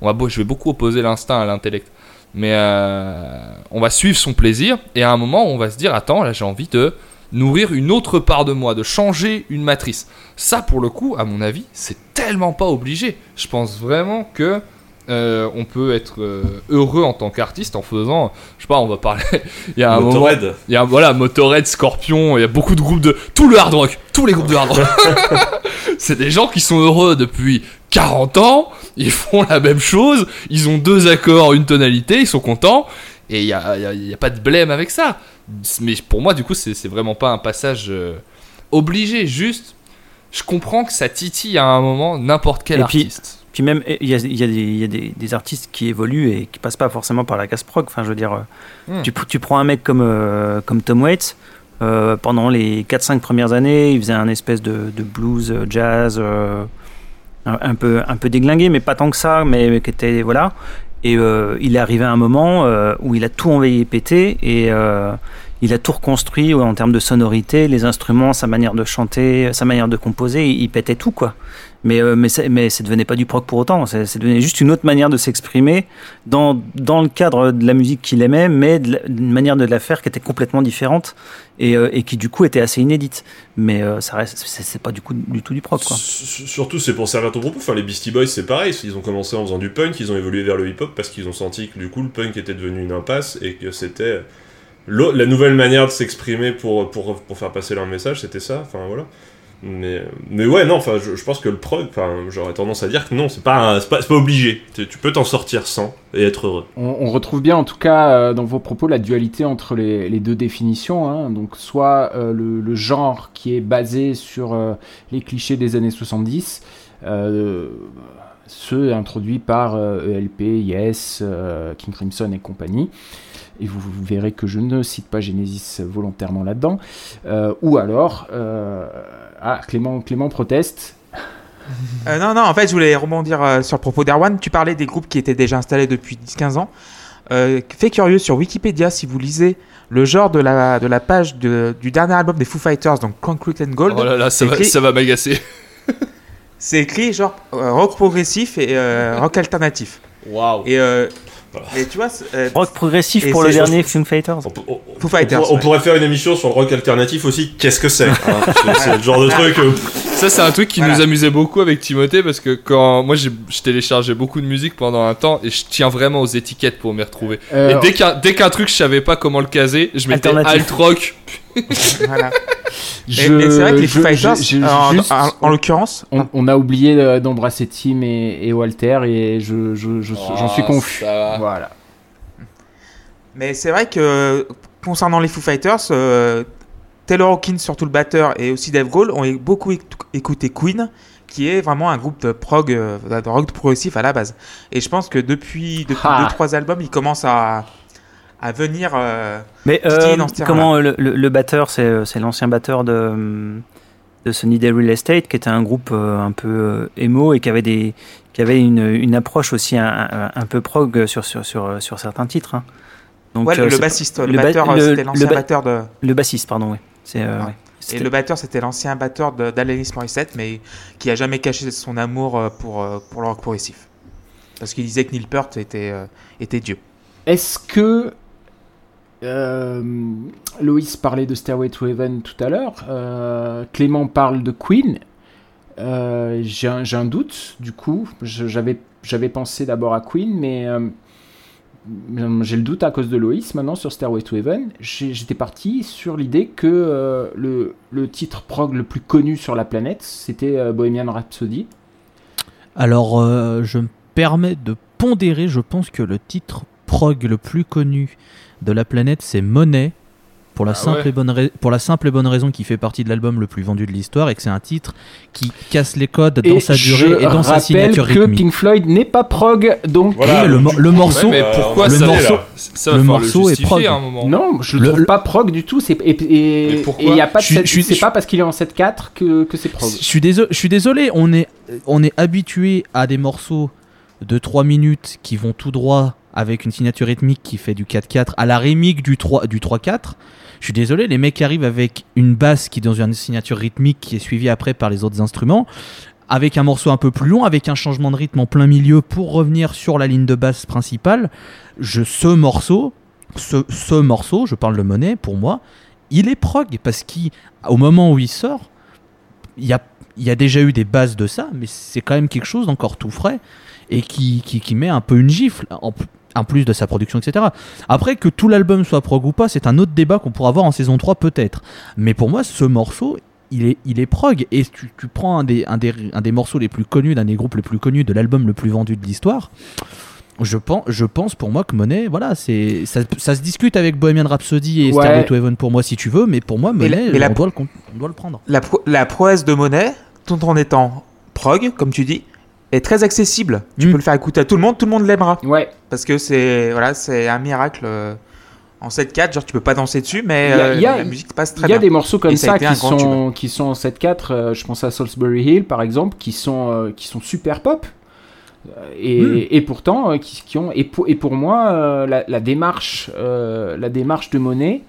On va, je vais beaucoup opposer l'instinct à l'intellect. Mais euh, on va suivre son plaisir. Et à un moment, on va se dire Attends, là, j'ai envie de nourrir une autre part de moi, de changer une matrice. Ça, pour le coup, à mon avis, c'est tellement pas obligé. Je pense vraiment que euh, on peut être euh, heureux en tant qu'artiste en faisant, je sais pas, on va parler. Il y a un moment, Motorhead. il y a voilà Motorhead, Scorpion, il y a beaucoup de groupes de tout le hard rock, tous les groupes de hard rock. c'est des gens qui sont heureux depuis 40 ans, ils font la même chose, ils ont deux accords, une tonalité, ils sont contents et il y a, y a- il y a pas de blême avec ça. Mais pour moi, du coup, c'est vraiment pas un passage euh, obligé, juste. Je comprends que ça titille à un moment n'importe quel Et artiste. Puis même, il y a, il y a des, il y a des- des artistes qui évoluent et qui passent pas forcément par la casse prog. Enfin, je veux dire, euh, Hmm. tu, pr- tu prends un mec comme, euh, comme Tom Waits, euh, pendant les 4-5 premières années, il faisait un espèce de, de blues, jazz, euh, un, un peu, un peu déglingué, mais pas tant que ça, mais, mais qui était. Voilà. Et il est arrivé à un moment où il a tout envahi et pété et il a tout reconstruit en termes de sonorité, les instruments, sa manière de chanter, sa manière de composer, il, pétait tout quoi. Mais, euh, mais, mais devenait pas du prog pour autant, ça devenait juste une autre manière de s'exprimer dans, dans le cadre de la musique qu'il aimait, mais d'une manière de la faire qui était complètement différente et, euh, et qui du coup était assez inédite. Mais euh, ça c'est c'est pas du, coup, du tout du. S- Surtout, c'est pour servir ton propos. Enfin, les Beastie Boys, c'est pareil. Ils ont commencé en faisant du punk, ils ont évolué vers le hip-hop parce qu'ils ont senti que du coup, le punk était devenu une impasse et que c'était la nouvelle manière de s'exprimer pour, pour, pour faire passer leur message. C'était ça. Enfin, voilà. Mais, mais ouais, non, enfin, je, pense que le prog, j'aurais tendance à dire que non, c'est pas, pas, pas obligé. Tu, peux t'en sortir sans et être heureux. On, retrouve bien en tout cas euh, dans vos propos la dualité entre les, deux définitions. hein. Donc soit euh, le, genre qui est basé sur euh, les clichés des années 70, euh, ceux introduits par ELP, Yes, euh, King Crimson et compagnie. Et vous, vous verrez que je ne cite pas Genesis volontairement là-dedans. Euh, ou alors, euh, ah, Clément, Clément proteste. Euh, non, non, en fait, je voulais rebondir euh, sur le propos d'Erwan. Tu parlais des groupes qui étaient déjà installés depuis 10-15 ans. Euh, fait curieux, sur Wikipédia, si vous lisez le genre de la, de la page de- du dernier album des Foo Fighters, donc Concrete and Gold, Oh là là, ça va, écrit- ça va m'agacer. c'est écrit genre euh, rock progressif et euh, rock alternatif. Waouh. Et, euh, et tu vois, c'est, euh, Rock progressif pour le dernier Foo Fighters. On, peut- on- Foo on Fighters, pourrait- on ouais. pourrait faire une émission sur le rock alternatif aussi. Qu'est-ce que c'est hein, C'est le genre de truc. euh, Ça, c'est un truc qui Voilà. nous amusait beaucoup avec Timothée parce que quand moi j'ai- je téléchargeais beaucoup de musique pendant un temps et je tiens vraiment aux étiquettes pour m'y retrouver. Euh, et dès qu'un dès qu'un truc je savais pas comment le caser, je mettais alt rock. voilà. je- Et- mais c'est vrai que les je- Foo Fighters, je- je- en, juste- en- en l'occurrence, On, on a oublié euh, d'embrasser Tim et, et Walter et je, je, je- j'en suis Oh, confus. Voilà. Mais c'est vrai que concernant les Foo Fighters, euh, Taylor Hawkins, surtout le batteur, et aussi Dave Grohl ont beaucoup éc- écouté Queen, qui est vraiment un groupe de prog, euh, de rock progressif à la base. Et je pense que depuis depuis Ah. deux trois albums, ils commencent à à venir. euh, Mais euh, dans ce terrain-là. comment le, le- le batteur, c'est l'ancien batteur de, de Sunny Day Real Estate, qui était un groupe euh, un peu euh, emo et qui avait, des, qui avait une, une approche aussi un, un- un peu prog sur, sur, sur, sur certains titres. hein. Donc, ouais, euh, le bassiste, le, le ba- batteur, euh, c'était l'ancien ba- batteur de. le bassiste, pardon, oui. C'est, euh, Ouais. Et le batteur, c'était l'ancien batteur d'Alanis Morissette, mais qui a jamais caché son amour euh, pour, euh, pour le rock progressif. Parce qu'il disait que Neil Peart était, euh, était Dieu. Est-ce que euh, Loïs parlait de Stairway to Heaven tout à l'heure. Euh, Clément parle de Queen. Euh, j'ai un, doute, du coup. J'avais, pensé d'abord à Queen, mais euh, j'ai le doute à cause de Loïs maintenant sur Stairway to Heaven. J'étais parti sur l'idée que euh, le, titre prog le plus connu sur la planète, c'était euh, Bohemian Rhapsody. Alors, euh, je me permets de pondérer, je pense que le titre prog le plus connu de la planète, c'est Monet. Pour la, Ah simple ouais. et bonne rai- pour la simple et bonne raison qu'il fait partie de l'album le plus vendu de l'histoire et que c'est un titre qui casse les codes dans sa durée et dans sa rappelle signature que rythmique. Pink Floyd n'est pas prog, donc Oui, mais le, mo- le morceau, Ouais, mais pourquoi le ça morceau- Ça le morceau le est prog. à un moment. Non, je le Le- trouve pas prog du tout. C'est et il y a pas de Je je c'est je- pas parce qu'il est en 7/4 que que c'est prog. Je suis désolé, je suis désolé, on est, on est habitué à des morceaux de 3 minutes qui vont tout droit avec une signature rythmique qui fait du 4-4 à la rémique du 3 du 3-4. Je suis désolé, les mecs arrivent avec une basse qui est dans une signature rythmique qui est suivie après par les autres instruments, avec un morceau un peu plus long, avec un changement de rythme en plein milieu pour revenir sur la ligne de basse principale. Je, ce morceau, ce, ce morceau, je parle de monnaie, pour moi, il est prog parce qu'au moment où il sort, il y a, y a déjà eu des bases de ça, mais c'est quand même quelque chose d'encore tout frais et qui, qui, qui met un peu une gifle en plus de sa production, etc. Après, que tout l'album soit prog ou pas, c'est un autre débat qu'on pourra avoir en saison 3 peut-être. Mais pour moi, ce morceau, il est, il est prog. Et tu, tu prends un des, un, des, un des morceaux les plus connus, d'un des groupes les plus connus de l'album le plus vendu de l'histoire. Je pense, je pense pour moi que Monet, voilà, c'est ça, ça se discute avec Bohemian Rhapsody et Ouais. Stairway to Heaven pour moi si tu veux, mais pour moi Monet, mais la- on, doit le, on doit le prendre. La, pro- la prouesse de Monet, tout en étant prog, comme tu dis, est très accessible. Tu Mm. peux le faire écouter à tout le monde, tout le monde l'aimera. Ouais. Parce que c'est voilà, c'est un miracle euh, en 7-4, genre tu peux pas danser dessus, mais Il y a- euh, il y a- la musique passe Il très y a bien. des morceaux comme Et ça qui sont qui sont en 7/4. euh, je pense à Salisbury Hill par exemple, qui sont euh, qui sont super pop. Et, Hmm. et pourtant, qui, qui ont et pour, et pour moi, euh, la, la démarche euh, la démarche de Monet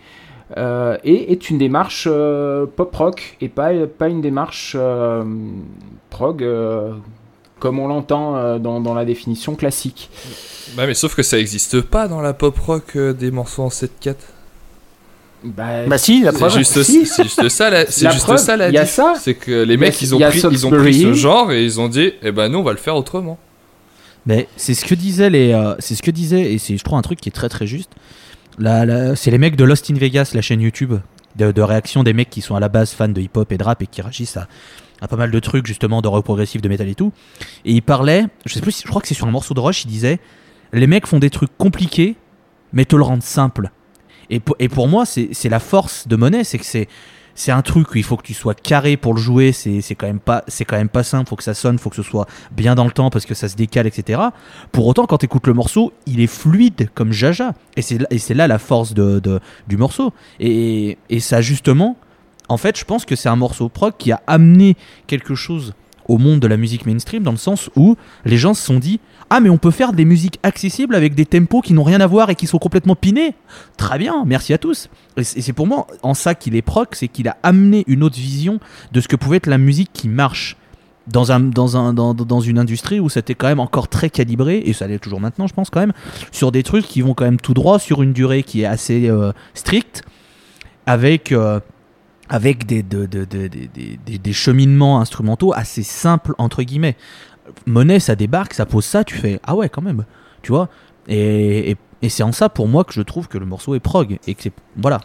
euh, est, est une démarche euh, pop rock et pas pas une démarche euh, prog euh, comme on l'entend euh, dans, dans la définition classique. Bah, mais sauf que ça existe pas dans la pop rock euh, des morceaux en 7-4. Bah, Bah si, la C'est preuve. juste, si. c'est juste ça la, c'est La juste preuve, ça la il y a ça. C'est que les mecs ils ont pris, ils ont pris ce genre et ils ont dit eh ben nous on va le faire autrement. Mais c'est ce que disaient les, euh, c'est ce que disaient et c'est je trouve un truc qui est très très juste. Là, là, c'est les mecs de Lost in Vegas, la chaîne YouTube de, de réaction des mecs qui sont à la base fans de hip-hop et de rap et qui réagissent à, à pas mal de trucs justement de rock progressif, de métal et tout. Et ils parlaient, je sais plus, je crois que c'est sur un morceau de Rush, ils disaient les mecs font des trucs compliqués mais te le rendent simple. Et pour, et pour moi, c'est la force de Monet, c'est que c'est c'est un truc où il faut que tu sois carré pour le jouer, c'est quand même pas c'est quand même pas simple, faut que ça sonne, faut que ce soit bien dans le temps parce que ça se décale, etc. Pour autant, quand tu écoutes le morceau, il est fluide comme Jaja. Et c'est là, et c'est là la force de, de- du morceau. Et, et ça, justement, en fait, je pense que c'est un morceau prog qui a amené quelque chose au monde de la musique mainstream dans le sens où les gens se sont dit Ah, mais on peut faire des musiques accessibles avec des tempos qui n'ont rien à voir et qui sont complètement pinés. Très bien, merci à tous. Et c'est pour moi en ça qu'il est prog, c'est qu'il a amené une autre vision de ce que pouvait être la musique qui marche dans, un, dans, un, dans, dans une industrie où c'était quand même encore très calibré, et ça l'est toujours maintenant, je pense quand même, sur des trucs qui vont quand même tout droit, sur une durée qui est assez euh, stricte, avec, euh, avec des, de- de- de- des- des- des- des cheminements instrumentaux assez simples, entre guillemets. Monet, ça débarque, ça pose ça, tu fais Ah ouais, quand même, tu vois? Et, c'est en ça, pour moi, que je trouve que le morceau est prog, et que. Voilà.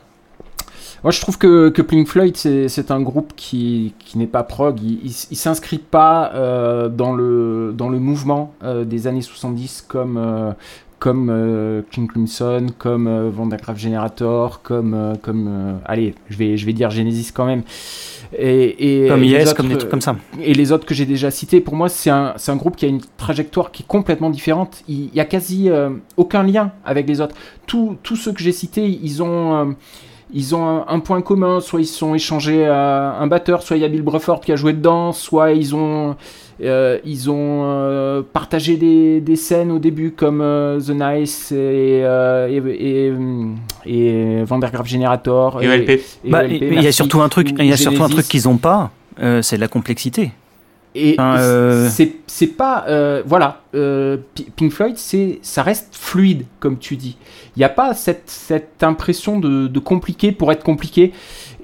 Moi, je trouve que, que Pink Floyd, c'est un groupe qui, qui n'est pas prog. Il, il, il s'inscrit pas euh, dans, le, dans le mouvement euh, des années 70 comme, euh, comme euh, King Crimson, comme euh, Generator, comme. euh, comme euh, allez, je vais, je vais dire Genesis quand même. Et, et Comme Yes, autres, comme des trucs comme ça. et les autres que j'ai déjà cités, pour moi, c'est un, c'est un groupe qui a une trajectoire qui est complètement différente. Il n'y a quasi euh, aucun lien avec les autres. Tous tous ceux que j'ai cités, ils ont, euh, ils ont un, un point commun. Soit ils se sont échangés à un batteur, soit il y a Bill Bruford qui a joué dedans, soit ils ont, euh, ils ont euh, partagé des, des scènes au début comme euh, The Nice et, euh, et, et, et Van der Graaf Generator. Et Bah, Il y a surtout un truc, il y a surtout un truc qu'ils ont pas, euh, c'est la complexité. Et Enfin, euh, c'est c'est pas euh, voilà euh, Pink Floyd c'est ça reste fluide comme tu dis. Il n'y a pas cette, cette impression de, de compliqué pour être compliqué.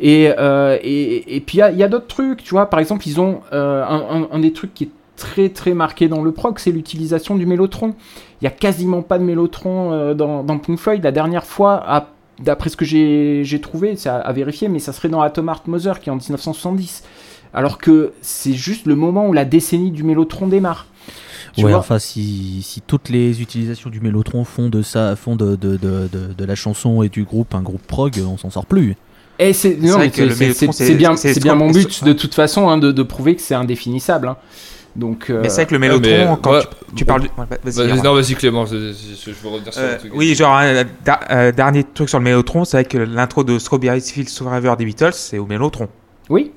Et, euh, et, et puis il y a, d'autres trucs, tu vois. Par exemple, ils ont euh, un, un- un des trucs qui est très très marqué dans le prog, c'est l'utilisation du mélotron. Il y a quasiment pas de mélotron euh, dans, dans Pink Floyd. La dernière fois, d'après ce que j'ai trouvé, c'est à, à vérifier, mais ça serait dans Atom Heart Mother qui est en 1970. Alors que c'est juste le moment où la décennie du mélotron démarre. Tu ouais, vois enfin, si, si toutes les utilisations du mélotron font de ça, font de, de, de, de, de la chanson et du groupe un groupe prog, on s'en sort plus. Et c'est non, vrai mais que c'est- le c'est- Mélotron, c'est c'est- c'est bien, c'est c'est bien trop- mon but de toute façon hein, de, de prouver que c'est indéfinissable. hein. Donc euh, Mais c'est vrai que le mélotron, mais, quand ouais, tu, tu parles du. ouais, vas-y, non, vas-y Clément, je, je- je veux revenir sur Euh, truc. oui, genre, da- euh, dernier truc sur le mélotron, c'est vrai que l'intro de Strawberry Fields Forever des Beatles, c'est au mélotron. oui,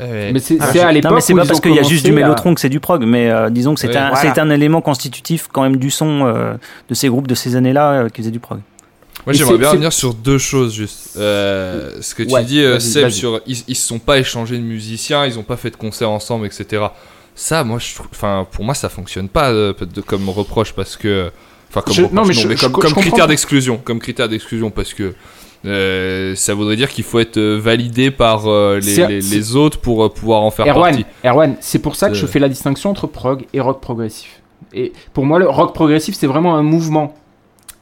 Eh, mais c'est Ah, c'est à l'époque Non, mais c'est pas parce qu'il y a juste du commencé à- mélotron que c'est du prog, mais euh, disons que c'est Ouais, un, voilà. c'est un élément constitutif quand même du son euh, de ces groupes de ces années-là euh, qui faisaient du prog. Moi j'aimerais bien revenir sur deux choses juste. Euh, ce que tu Ouais, dis, euh, Seb, sur ils, ils se sont pas échangés de musiciens, ils ont pas fait de concert ensemble, etc. Ça, moi, je enfin, pour moi, ça fonctionne pas euh, de- comme reproche parce que, enfin, comme Je- reproche, non, mais je- comme, je- comme je comprends. critère d'exclusion, comme critère d'exclusion parce que. euh, ça voudrait dire qu'il faut être validé par euh, les, autres pour euh, pouvoir en faire Erwan, partie. Erwan, c'est pour ça que je fais la distinction entre prog et rock progressif. Et pour moi, le rock progressif, c'est vraiment un mouvement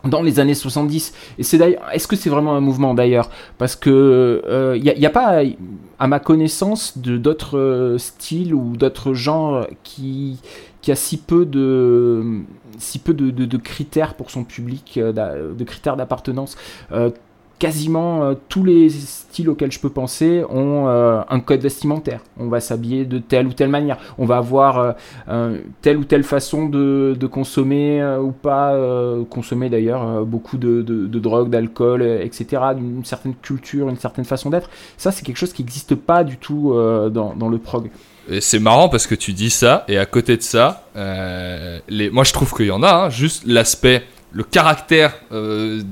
dans les années 70. Et c'est d'ailleurs, est-ce que c'est vraiment un mouvement d'ailleurs? Parce que il n'y a, pas, à ma connaissance, de d'autres euh, styles ou d'autres genres qui qui a si peu de si peu de, de- critères pour son public, euh, de critères d'appartenance. Euh, quasiment euh, tous les styles auxquels je peux penser ont euh, un code vestimentaire. On va s'habiller de telle ou telle manière. On va avoir euh, telle ou telle façon de, consommer ou pas consommer d'ailleurs beaucoup de, de, drogue, d'alcool, etc. Une certaine culture, une certaine façon d'être. Ça, c'est quelque chose qui n'existe pas du tout dans, le prog. C'est marrant parce que tu dis ça, et à côté de ça, les... moi je trouve qu'il y en a, hein, juste l'aspect, le caractère euh,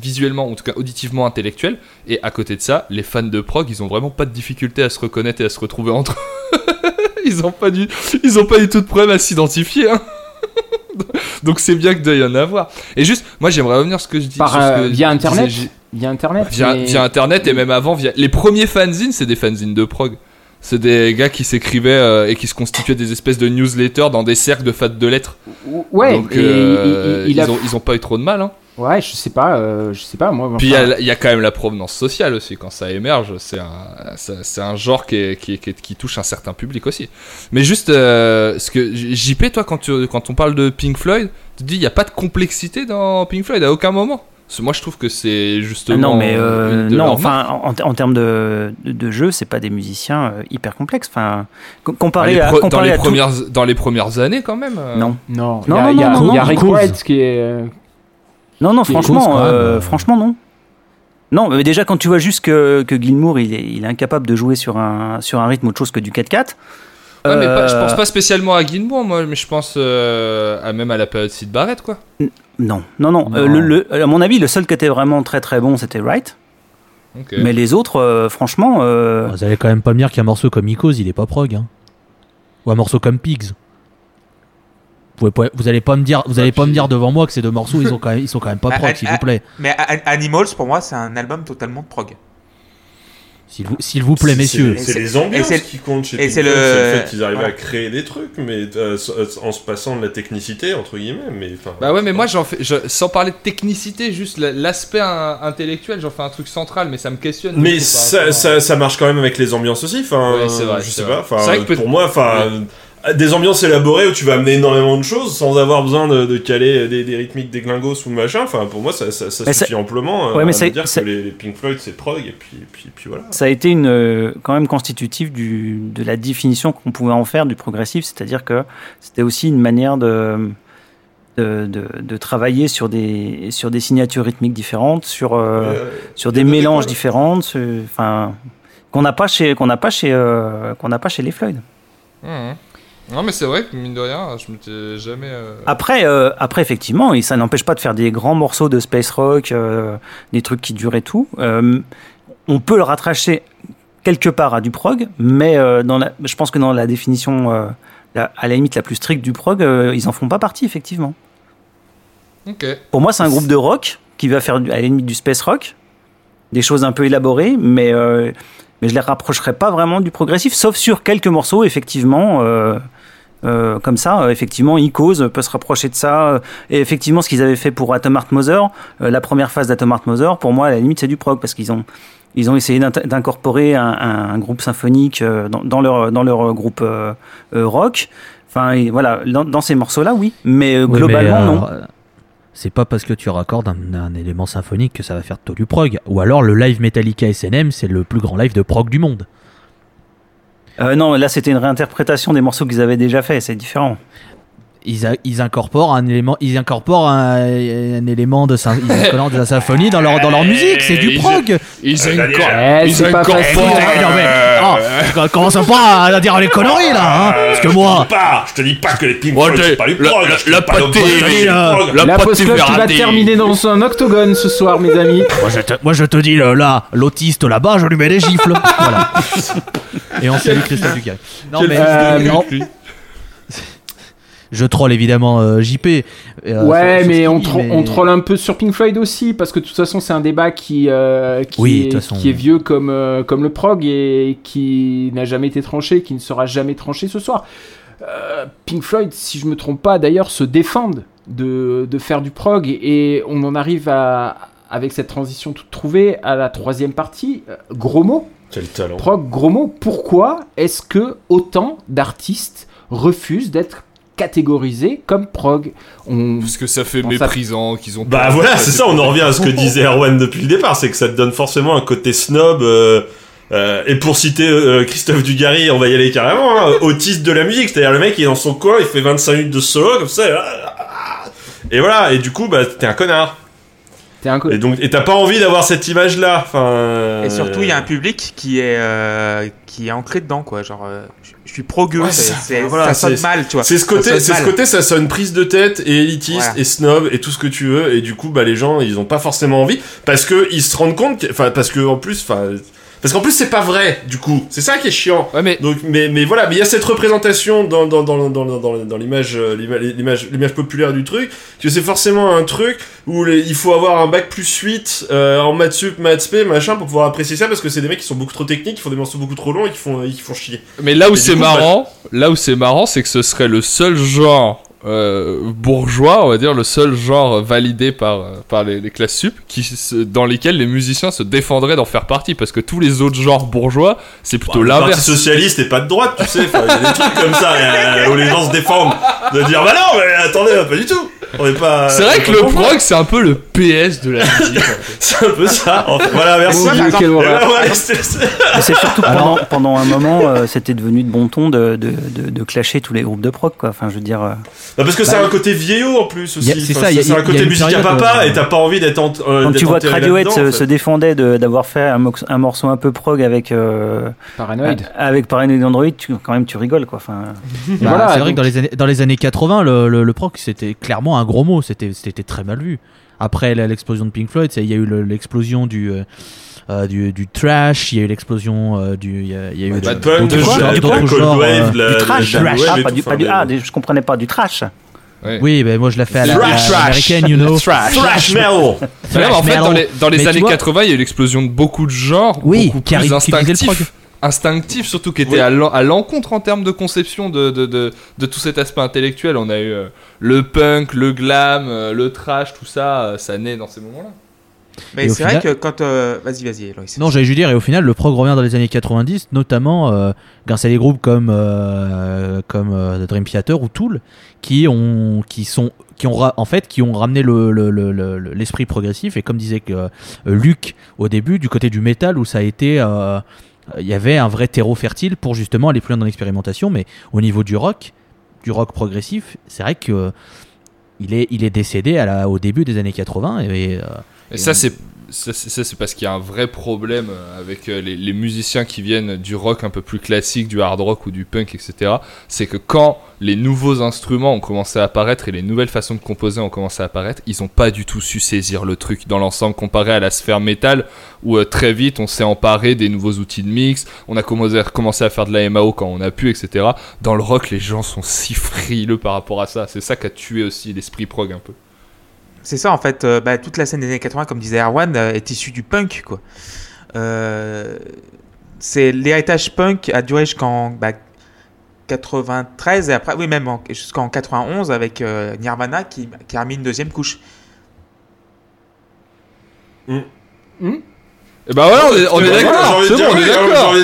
visuellement, en tout cas auditivement intellectuel, et à côté de ça, les fans de prog, ils ont vraiment pas de difficulté à se reconnaître et à se retrouver entre eux. ils ont pas du, ils ont pas du tout de problème à s'identifier. hein. Donc c'est bien que doit y en avoir. Et juste, moi j'aimerais revenir sur ce que je dis. Par, euh, que via Internet J- Via Internet. Via, mais- via internet et même avant via les premiers fanzines c'est des fanzines de prog c'est des gars qui s'écrivaient euh, et qui se constituaient des espèces de newsletters dans des cercles de fans de lettres Ouais, donc et euh, il- il- il ils, a- ont, ils ont pas eu trop de mal hein. ouais, je sais pas, euh, je sais pas moi. puis il y enfin, a- il y, a quand même la provenance sociale aussi quand ça émerge c'est un, c'est un genre qui, est- qui, qui, qui touche un certain public aussi mais juste ce que JP toi quand, tu, quand on parle de Pink Floyd tu te dis il n'y a pas de complexité dans Pink Floyd à aucun moment moi je trouve que c'est Ah justement non, mais euh, une de non, enfin, en, en termes de, de, de jeu, c'est pas des musiciens euh, hyper complexes. Enfin, co- Dans comparé les, à, pre- dans, comparé les à tout- premières, dans les premières années, quand même. euh. Non, Non, il Non, y a, non, il y a- non, il y a non, Rick qui est. non, non, franchement, euh, franchement, non. Non, mais déjà quand tu vois juste que, que Gilmour, il est, il est incapable de jouer sur un, sur un rythme autre chose que du 4-4. Ouais, mais pas- je pense pas spécialement à Guinebourg, moi, mais je pense euh, à même à la période Sid Barrett, quoi. Non, non, non. Non. Euh, le- le- à mon avis, le seul qui était vraiment très très bon, c'était Wright. Mais les autres, euh, franchement, euh, Vous allez quand même pas me dire qu'un morceau comme Icos, il est pas prog. Hein. Ou un morceau comme Pigs. Vous, pouvez pas- vous allez pas me dire, vous allez pas me dire devant moi que ces deux morceaux, ils, ont quand même, ils sont quand même pas Ah, prog, s'il ah. vous plaît. Mais Animals, pour moi, c'est un album totalement de prog. S'il vous, s'il vous plaît, messieurs. C'est les ambiances et c'est- qui comptent chez et c'est le- le fait qu'ils arrivent voilà. à créer des trucs, mais euh, en se passant de la technicité, entre guillemets. Mais, Bah ouais, mais moi, j'en fais, je- sans parler de technicité, juste la- l'aspect in- intellectuel, j'en fais un truc central, mais ça me questionne. Mais ça, ça, ça marche quand même avec les ambiances aussi. Enfin, Ouais, c'est vrai, je sais vrai. pas. Enfin, C'est vrai que peut- pour moi, enfin, des ambiances élaborées où tu vas amener énormément de choses sans avoir besoin de, de caler des, des rythmiques, des glingos ou machin. Enfin, pour moi, ça, ça, ça Mais suffit amplement euh, Ouais, mais à c'est- me dire c'est- que les, les Pink Floyd c'est prog et puis, puis, puis voilà. ça a été une, euh, quand même constitutif du, de la définition qu'on pouvait en faire du progressif, c'est-à-dire que c'était aussi une manière de, de, de- de travailler sur des, sur des signatures rythmiques différentes, sur, euh, Euh, sur des mélanges écoles. différents, enfin qu'on n'a pas chez qu'on n'a pas chez euh, qu'on n'a pas chez les Floyd. Mhm. Non, mais c'est vrai que mine de rien, je m'étais jamais. euh, Après euh, après effectivement, et ça n'empêche pas de faire des grands morceaux de space rock, euh, des trucs qui durent et tout. Euh, on peut le rattacher quelque part à du prog, mais dans la, je pense que dans la définition, la- à la limite la plus stricte du prog, ils en font pas partie, effectivement. Pour moi, c'est un groupe de rock qui va faire à la limite du space rock, des choses un peu élaborées, mais, mais je les rapprocherai pas vraiment du progressif, sauf sur quelques morceaux, effectivement. Euh, comme ça, euh, effectivement, Icos peut se rapprocher de ça. euh, Et effectivement, ce qu'ils avaient fait pour Atom Heart Mother, la première phase d'Atom Heart Mother, pour moi, à la limite, c'est du prog parce qu'ils ont ils ont essayé d'incorporer un, un- un groupe symphonique dans, dans leur dans leur groupe rock. Enfin, et voilà, dans, dans ces morceaux-là, oui, mais globalement, non. C'est pas parce que tu raccordes un, un élément symphonique que ça va faire de toi du prog. Ou alors le live Metallica SNM, c'est le plus grand live de prog du monde. Euh, non, là c'était une réinterprétation des morceaux qu'ils avaient déjà fait, c'est différent. Ils, a- ils incorporent un élément, ils incorporent un, un élément de, sym- ils incorporent de la symphonie dans leur, dans leur musique. C'est du Ils- prog. Ils Euh, incorporent. Eh, Ils pas incorporent. facile. Eh, non, mais, oh, commence pas à dire les conneries là, hein, parce que moi. Pas, je te dis pas que les Pink Floyd, c'est pas du la- prog. la- je te la dis club qui va terminer dans un octogone ce soir, mes amis. Moi je te, moi, je te dis là, l'autiste là-bas, je lui mets des gifles. voilà. Et on salue Christophe Ducay. Non mais Euh, non, je troll évidemment euh, JP. euh, ouais, sur- sur mais on, mais- on troll un peu sur Pink Floyd aussi, parce que de toute façon, c'est un débat qui, euh, qui, Oui, est, toute façon. qui est vieux comme, euh, comme le prog et qui n'a jamais été tranché, qui ne sera jamais tranché ce soir. Euh, Pink Floyd, si je me trompe pas, d'ailleurs, se défendent de, de faire du prog et on en arrive à, avec cette transition toute trouvée à la troisième partie. Euh, Gros mot, Quel talent. prog, gros mot. Pourquoi est-ce que autant d'artistes refusent d'être catégorisés comme prog on... Parce que ça fait ça- méprisant qu'ils ont. Bah voilà, c'est ça, on en revient à ce que disait Erwan depuis le départ, c'est que ça te donne forcément un côté snob. euh, euh, et pour citer euh, Christophe Dugarry, on va y aller carrément, hein, autiste de la musique, c'est-à-dire le mec il est dans son coin, il fait 25 minutes de solo comme ça, et, et voilà, et du coup bah t'es un connard. T'es un co- Et donc et t'as pas envie d'avoir cette image-là. Enfin. Et surtout, il y a un public qui est, euh, qui est ancré dedans, quoi. Genre, euh, je- suis pro-gueux, Ouais, c'est- ça, c'est- voilà, ça sonne mal, tu vois. C'est ce côté, Ça sonne c'est ce côté, ça sonne prise de tête et élitiste Voilà. et snob et tout ce que tu veux et du coup bah les gens ils ont pas forcément envie parce que ils se rendent compte, que- enfin parce que en plus, enfin parce qu'en plus c'est pas vrai du coup, c'est ça qui est chiant. Ouais, mais Donc mais mais voilà, mais il y a cette représentation dans dans dans dans dans, dans, l'image euh, l'ima- l'image l'image populaire du truc que c'est forcément un truc où les- il faut avoir un bac plus 8 euh, en maths sup, maths p, machin pour pouvoir apprécier ça parce que c'est des mecs qui sont beaucoup trop techniques, qui font des morceaux beaucoup trop longs et qui font qui font chier. Mais là où c'est coup, marrant, là où c'est marrant, c'est que ce serait le seul genre euh, bourgeois, on va dire, le seul genre validé par, euh, par les, les classes sup, qui, se- dans lesquels les musiciens se défendraient d'en faire partie, parce que tous les autres genres bourgeois, c'est plutôt Parti l'inverse. socialiste et pas de droite, tu sais. Il y a des trucs comme ça euh, où les gens se défendent. De dire, bah non, mais attendez, pas du tout. On est pas. C'est vrai que le prog, c'est un peu le PS de la musique. C'est un peu ça. Voilà, merci. C'est- surtout pendant, pendant un moment, euh, c'était devenu de bon ton de, de, de, de clasher tous les groupes de prog, quoi. Enfin, je veux dire. euh, Bah, parce que c'est un côté vieillot en plus aussi. C'est Enfin, ça, c'est un côté musique à papa euh, et t'as pas envie d'être en, euh, Quand tu vois que Radiohead se, défendait d'avoir fait un, morceau un peu prog avec euh, Paranoid. avec Paranoid Android, tu, quand même tu rigoles quoi. Enfin, Bah, voilà, c'est vrai que dans les années, dans les années 80, le, le, le prog c'était clairement un gros mot, c'était c'était très mal vu. Après l'explosion de Pink Floyd, il y a eu le- l'explosion du, euh, euh, du, du trash, il y a eu l'explosion euh, du. Il y a, eu Bah, de punk, euh, du trash, wave ah, pas du, pas du, ah, je comprenais pas du trash. Ouais. Oui, ben moi je la fais à la, you know. Thrash metal. Ouais, mais en fait, metal. dans les, dans années vois- 80, il y a eu l'explosion de beaucoup de genres, Oui, beaucoup qui plus instinctifs. Instinctifs, surtout qui étaient Oui. à l'en- à l'encontre en termes de conception de, de, de, de tout cet aspect intellectuel. On a eu euh, le punk, le glam, euh, le trash, tout ça, euh, ça naît dans ces moments-là. Mais c'est vrai que quand. euh, Vas-y, vas-y. Non, j'allais juste dire, et au final, le prog revient dans les années 90, notamment euh, grâce à des groupes comme, euh, comme euh, Dream Theater ou Tool, qui ont, qui sont, qui ont, ra- en fait, qui ont ramené le- le- le- le- le- l'esprit progressif. Et comme disait que, euh, Luc au début, du côté du métal, où ça a été. Euh, il y avait un vrai terreau fertile pour justement aller plus loin dans l'expérimentation, mais au niveau du rock, du rock progressif, c'est vrai que euh, il est, il est décédé à la, au début des années 80 et, euh, Et ça, c'est ça, c'est parce qu'il y a un vrai problème euh, avec euh, les, musiciens qui viennent du rock un peu plus classique, du hard rock ou du punk, etc. C'est que quand les nouveaux instruments ont commencé à apparaître et les nouvelles façons de composer ont commencé à apparaître, ils ont pas du tout su saisir le truc dans l'ensemble comparé à la sphère métal où euh, très vite on s'est emparé des nouveaux outils de mix, on a commencé à faire de la MAO quand on a pu, etc. Dans le rock, les gens sont si frileux par rapport à ça. C'est ça qui a tué aussi l'esprit prog un peu. C'est ça en fait, euh, bah, toute la scène des années 80, comme disait Erwan, euh, est issue du punk quoi. Euh, c'est l'héritage punk a duré jusqu'en bah, 93 et après, oui même en- jusqu'en 91 avec euh, Nirvana qui, qui a remis une deuxième couche. Et bah voilà, on est, on est d'accord. C'est bon, on est d'accord. Voilà, on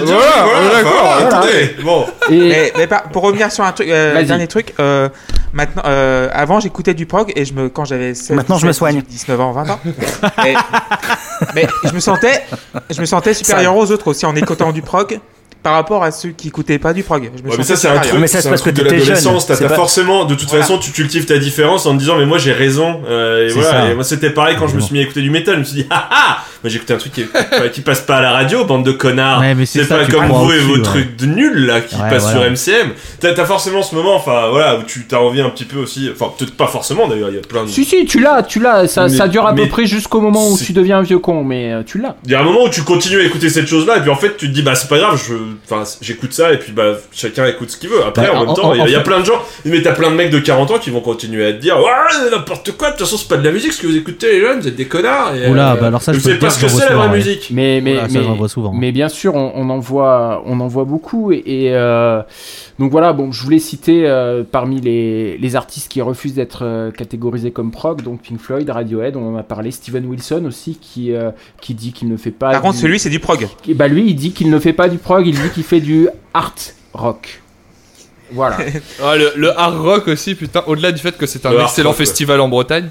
est d'accord. voilà, attendez, bon. Et Mais, mais par- pour revenir sur un truc, euh, dernier truc, euh, maintenant, euh, avant j'écoutais du prog et je me, quand j'avais 16, Maintenant, je me 17, soigne. 19 ans, 20 ans, et- mais je me sentais, je me sentais supérieur aux autres aussi en écoutant du prog par rapport à ceux qui écoutaient pas du prog. Je me Ouais, mais ça, c'est un truc, Mais ça, c'est parce truc que de l'adolescence. jeune. T'as pas- forcément, de toute Voilà. façon, tu cultives ta différence en te disant, mais moi, j'ai raison. euh, et voilà. Et moi, c'était pareil quand je me suis mis à écouter du métal. Je me suis dit, ah ah! Moi, écouté un truc qui, qui passe pas à la radio, bande de connards. Ouais, c'est ça, pas comme vous et vos ouais. trucs de nuls, là, qui Ouais, passent sur MCM. T'as forcément ce moment, enfin, voilà, où tu t'as envie un petit peu aussi, enfin, peut-être pas forcément d'ailleurs, il y a plein de. si si, tu l'as, tu l'as. Ça, dure à peu près jusqu'au moment où tu deviens un vieux con, mais euh, tu l'as. Il y a un moment où tu continues à écouter cette chose-là, et puis en fait, tu te dis, bah, c'est pas grave, je, enfin, j'écoute ça, et puis, bah, chacun écoute ce qu'il veut. Après, Bah, en même temps, il y a- y, plein de gens, mais t'as plein de mecs de 40 ans qui vont continuer à te dire, ouais, n'importe quoi, de toute façon, c'est pas de la musique, ce que vous écoutez, les jeunes, vous êtes des connards. Et, Oula, bah alors ça, je pas dire ce que c'est la vraie musique. Mais mais Voilà, ça, mais, j'en vois souvent. mais bien sûr, on, on en voit on en voit beaucoup et, et, euh, donc voilà. Bon, je voulais citer euh, parmi les, les artistes qui refusent d'être euh, catégorisés comme prog, donc Pink Floyd, Radiohead, on en a parlé, Steven Wilson aussi qui euh, qui dit qu'il ne fait pas. Par contre, celui c'est du prog. Et bah lui, il dit qu'il ne fait pas du prog, il dit qu'il fait du art rock. Voilà. Ah, le, le hard rock aussi, putain, au-delà du fait que c'est un Le excellent rock, ouais. festival en Bretagne,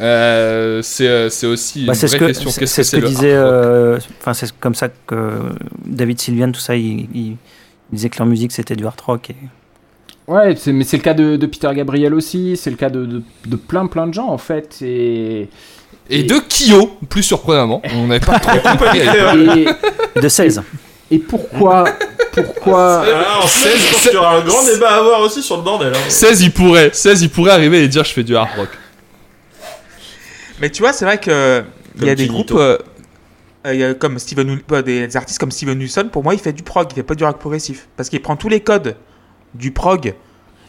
euh, c'est euh, c'est aussi Bah, une c'est ce vraie que question. c'est que ce c'est que le disait euh, enfin c'est comme ça que David Sylvian tout ça il, il- il disait que leur musique c'était du hard rock et Ouais, mais c'est le cas de, de Peter Gabriel aussi, c'est le cas de, de, de plein plein de gens en fait. Et, Et de Kyo, plus surprenamment. On n'avait pas trop compris. et, de 16 et pourquoi, pourquoi, Alors, en 16, je pense qu'il y aura un grand débat à avoir aussi sur le bordel. Hein. 16, il pourrait, 16, il pourrait arriver et dire je fais du hard rock. Mais tu vois, c'est vrai que il y a des groupes euh, euh, il y a comme Steven, pas des artistes comme Steven Wilson. Pour moi, il fait du prog, il fait pas du rock progressif, parce qu'il prend tous les codes du prog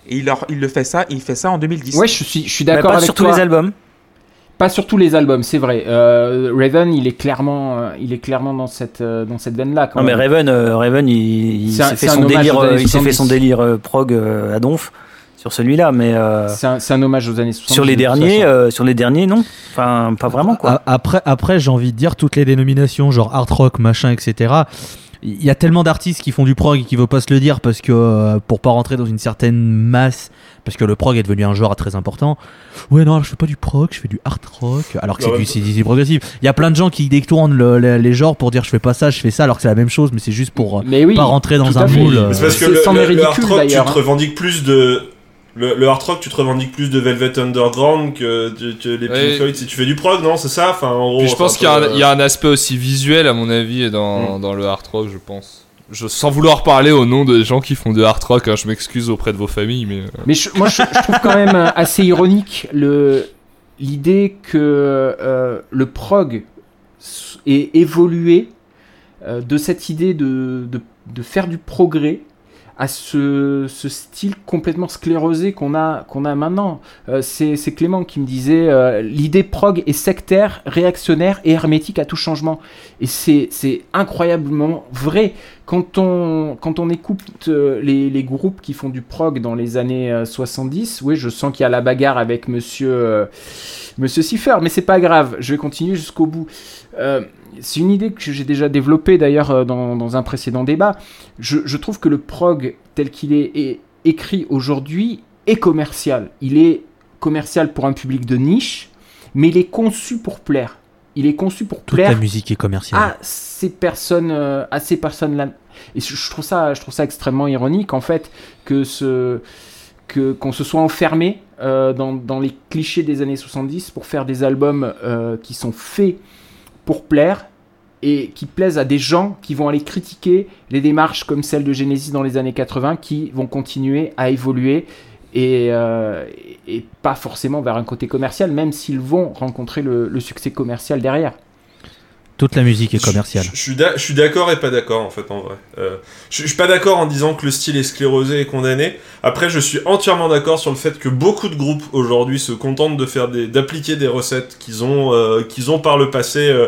et il, leur, il le fait ça, il fait ça en 2010. ouais, je suis, je suis d'accord pas avec sur tous toi. les albums Pas sur tous les albums, c'est vrai. Euh, Raven, il est clairement, euh, il est clairement dans cette, euh, dans cette veine-là. non mais. Raven euh, Raven il, s'est fait son délire euh, il s'est fait 70. son délire euh, prog euh, à donf sur celui-là mais euh, C'est un, hommage aux années 70. sur les derniers euh, sur les derniers non? Enfin pas vraiment quoi A- Après, après j'ai envie de dire toutes les dénominations, genre art rock, machin, etc. Il y a tellement d'artistes qui font du prog et qui veulent pas se le dire parce que euh, pour pas rentrer dans une certaine masse, parce que le prog est devenu un genre très important. Ouais, non, je fais pas du prog, je fais du art rock, alors que c'est ouais. du, c'est du progressif. Il y a plein de gens qui détournent le- le- les genres pour dire je fais pas ça, je fais ça, alors que c'est la même chose, mais c'est juste pour euh, Mais oui. pas rentrer dans un moule. euh, C'est parce que C'est- le, le- le hard rock, tu te hein. revendiques plus de. Le, le hard rock, tu te revendiques plus de Velvet Underground que, de- les Pink Ouais. Floyd. Si tu fais du prog, non, c'est ça? Enfin, en gros. Puis je pense qu'il y, a un- euh, il y a un aspect aussi visuel, à mon avis, dans, dans le hard rock, je pense. Je, sans vouloir parler au nom des gens qui font du hard rock, hein, je m'excuse auprès de vos familles, mais. euh, Mais je- moi, je, je trouve quand même euh, assez ironique le l'idée que euh, le prog ait évolué euh, de cette idée de, de, de faire du progrès à ce, style complètement sclérosé qu'on a, a maintenant. Euh, c'est Clément qui me disait euh, l'idée prog est sectaire, réactionnaire et hermétique à tout changement. Et c'est incroyablement vrai. Quand on, quand on écoute euh, les, groupes qui font du prog dans les années euh, 70, oui, je sens qu'il y a la bagarre avec monsieur, monsieur Siffer, mais c'est pas grave, je vais continuer jusqu'au bout. C'est une idée que j'ai déjà développée d'ailleurs euh, dans, dans un précédent débat. Je, je trouve que le prog tel qu'il est, est écrit aujourd'hui est commercial. Il est commercial pour un public de niche, mais il est conçu pour plaire. Il est conçu pour toute plaire la musique est commerciale. à ces personnes euh, à ces personnes là et je je trouve ça je trouve ça extrêmement ironique en fait que ce que qu'on se soit enfermé euh, dans, dans les clichés des années 70 pour faire des albums euh, qui sont faits pour plaire et qui plaisent à des gens qui vont aller critiquer les démarches comme celle de Genesis dans les années 80 qui vont continuer à évoluer et, euh, et pas forcément vers un côté commercial, même s'ils vont rencontrer le succès commercial derrière. Toute la musique est commerciale. Je, je- je suis d'accord et pas d'accord en fait en vrai. Euh, je, je suis pas d'accord en disant que le style est sclérosé et condamné. Après, je suis entièrement d'accord sur le fait que beaucoup de groupes aujourd'hui se contentent de faire des, d'appliquer des recettes qu'ils ont, euh, qu'ils ont par le passé, euh,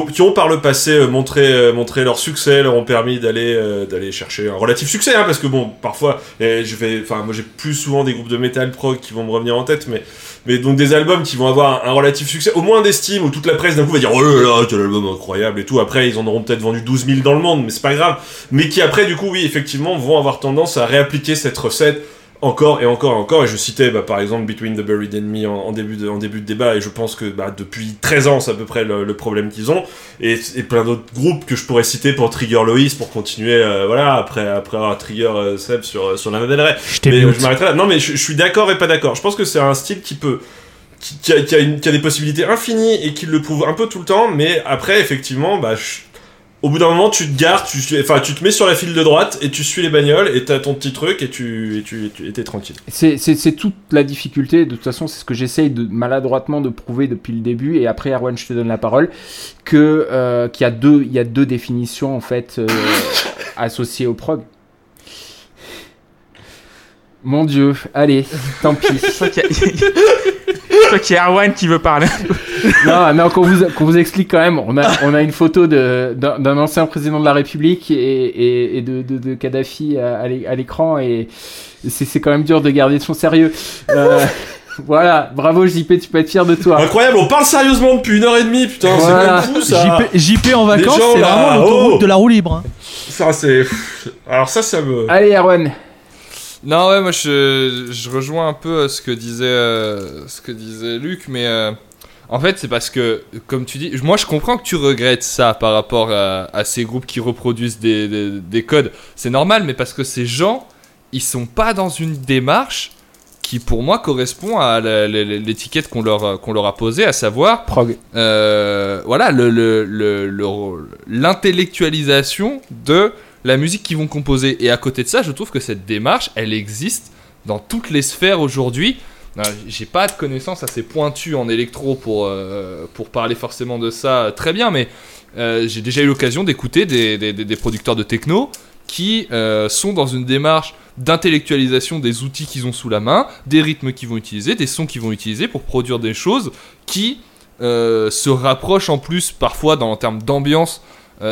qui ont, par le passé euh, montré, euh, montré leur succès, leur ont permis d'aller, euh, d'aller chercher un relatif succès, hein, parce que bon, parfois, je vais, enfin, moi j'ai plus souvent des groupes de metal prog qui vont me revenir en tête, mais mais donc des albums qui vont avoir un, un relatif succès, au moins d'estime, où toute la presse d'un coup va dire oh là là, quel album incroyable et tout. Après, ils en auront peut-être vendu 12 000 dans le monde, mais c'est pas grave. Mais qui après, du coup, oui, effectivement, vont avoir tendance à réappliquer cette recette encore et encore et encore. Et je citais bah, par exemple Between the Buried and Me en, en début de, en début de débat, et je pense que bah, depuis 13 ans, c'est à peu près le, le problème qu'ils ont. Et, et plein d'autres groupes que je pourrais citer pour Trigger Lois, pour continuer, euh, voilà, après, après avoir Trigger euh, Seb sur, sur Lana Del Rey. Je Mais euh, je m'arrêterai là. Non, mais je, je suis d'accord et pas d'accord. Je pense que c'est un style qui peut. Qui, qui a, qui a une- qui a des possibilités infinies et qui le prouve un peu tout le temps, mais après, effectivement, bah, je- au bout d'un moment, tu te gares, tu, enfin, tu te mets sur la file de droite et tu suis les bagnoles et t'as ton petit truc et tu et tu, et tu- et t'es tranquille. C'est c'est- c'est toute la difficulté, de toute façon, c'est ce que j'essaye de maladroitement de prouver depuis le début, et après, Erwan, je te donne la parole, que euh, qu'il y, a deux- il y a deux définitions, en fait, euh, associées au prog. Mon dieu, allez, tant pis. Je crois qu'il y a- je crois qu'il y a Erwan qui veut parler. Non, non, qu'on vous, qu'on vous explique quand même, on a, on a une photo de- d'un d'un ancien président de la République et, et, et de, de, de Kadhafi à, à l'é- à l'écran, et c'est c'est quand même dur de garder son sérieux. Euh, voilà, bravo JP, tu peux être fier de toi. Incroyable, on parle sérieusement depuis une heure et demie, putain, Voilà. c'est même fou ça. JP, JP en vacances, gens, c'est là, vraiment l'autoroute oh. de la roue libre. hein. Ça c'est. Alors ça, ça me. Allez, Erwan. Non, ouais, moi je, je rejoins un peu euh, ce que disait, euh, ce que disait Luc, mais euh, en fait, c'est parce que, comme tu dis, moi je comprends que tu regrettes ça par rapport à, à ces groupes qui reproduisent des, des, des codes. C'est normal, mais parce que ces gens, ils sont pas dans une démarche qui, pour moi, correspond à l'étiquette qu'on leur, qu'on leur a posée, à savoir Prog. euh, voilà, le- le- le- le- l'intellectualisation de la musique qu'ils vont composer. Et à côté de ça, je trouve que cette démarche, elle existe dans toutes les sphères aujourd'hui. Euh, J'ai pas de connaissances assez pointues en électro pour, euh, pour parler forcément de ça très bien, mais euh, j'ai déjà eu l'occasion d'écouter des, producteurs de techno qui sont dans une démarche d'intellectualisation des outils qu'ils ont sous la main, des rythmes qu'ils vont utiliser, des sons qu'ils vont utiliser pour produire des choses qui se rapprochent en plus parfois dans, en termes d'ambiance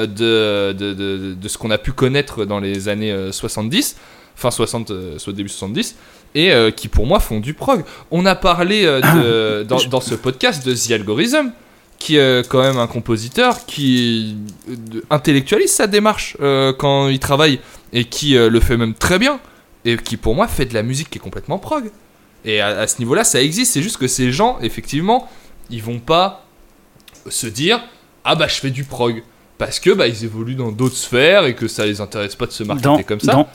de, de, de- de ce qu'on a pu connaître dans les années euh, 70, fin 60, euh, soit début 70, et euh, qui pour moi font du prog. On a parlé euh, de- dans, dans ce podcast de The Algorithm, qui est quand même un compositeur qui euh, intellectualise sa démarche euh, quand il travaille, et qui euh, le fait même très bien, et qui pour moi fait de la musique qui est complètement prog. Et à, à ce niveau-là, ça existe, c'est juste que ces gens, effectivement, ils vont pas se dire ah bah je fais du prog parce que bah ils évoluent dans d'autres sphères et que ça les intéresse pas de se marketer Dans, comme ça. dans,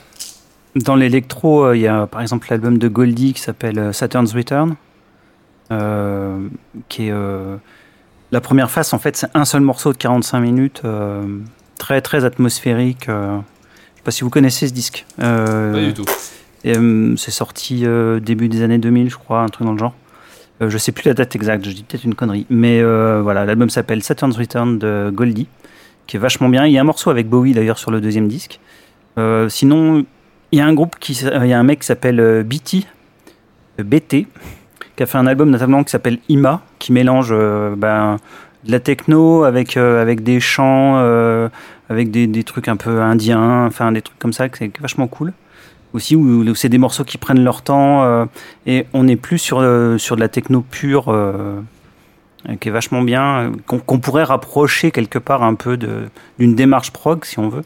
dans l'électro, euh, il y a par exemple l'album de Goldie qui s'appelle euh, Saturn's Return, euh, qui est euh, la première face. En fait, c'est un seul morceau de 45 minutes, très très atmosphérique. je sais pas si vous connaissez ce disque. Pas du tout. c'est sorti début des années 2000, je crois, un truc dans le genre. Je sais plus la date exacte, je dis peut-être une connerie. Mais voilà, l'album s'appelle Saturn's Return de Goldie, qui est vachement bien. Il y a un morceau avec Bowie d'ailleurs sur le deuxième disque. Euh, sinon, il y a un groupe qui, il y a un mec qui s'appelle euh, BT, euh, BT, qui a fait un album notamment qui s'appelle Ima, qui mélange ben, de la techno avec, avec des chants, avec des, des trucs un peu indiens, enfin des trucs comme ça, c'est vachement cool. Aussi, où, c'est des morceaux qui prennent leur temps et on n'est plus sur, sur de la techno pure, qui est vachement bien, euh, qu'on pourrait rapprocher quelque part un peu d'une démarche prog, si on veut.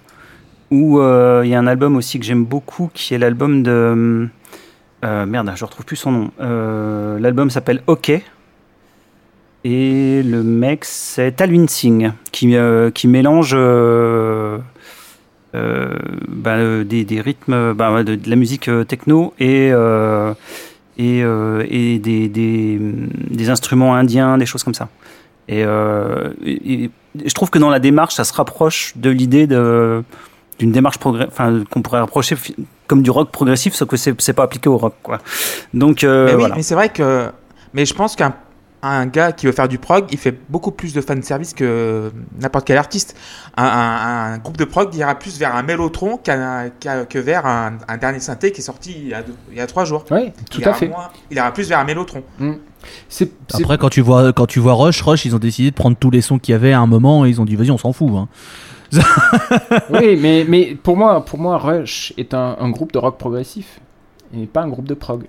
Ou euh, il y a un album aussi que j'aime beaucoup, qui est l'album de... euh, merde, je retrouve plus son nom. Euh, l'album s'appelle OK. Et le mec, c'est Talwin Singh, qui, euh, qui mélange euh, euh, bah, euh, des, des rythmes, bah, de, la musique euh, techno et, euh, et, euh, et des, des, des instruments indiens, des choses comme ça. Et, euh, et- je trouve que dans la démarche, ça se rapproche de l'idée de d'une démarche enfin qu'on pourrait rapprocher comme du rock progressif, sauf que c'est c'est pas appliqué au rock, quoi. Donc euh, mais oui, voilà. mais c'est vrai que. Mais je pense qu'un un gars qui veut faire du prog, il fait beaucoup plus de fanservice que n'importe quel artiste. Un, un- un groupe de prog ira plus vers un mélotron qu'un- que vers un, un dernier synthé qui est sorti il y a, deux- il y a trois jours. Oui, tout Il à fait. moins- il ira plus vers un mélotron. C'est- c'est- Après, quand tu vois, quand tu vois Rush, Rush, ils ont décidé de prendre tous les sons qu'il y avait à un moment et ils ont dit vas-y, on s'en fout. hein. oui, mais, mais pour moi, pour moi, Rush est un, un groupe de rock progressif et pas un groupe de prog.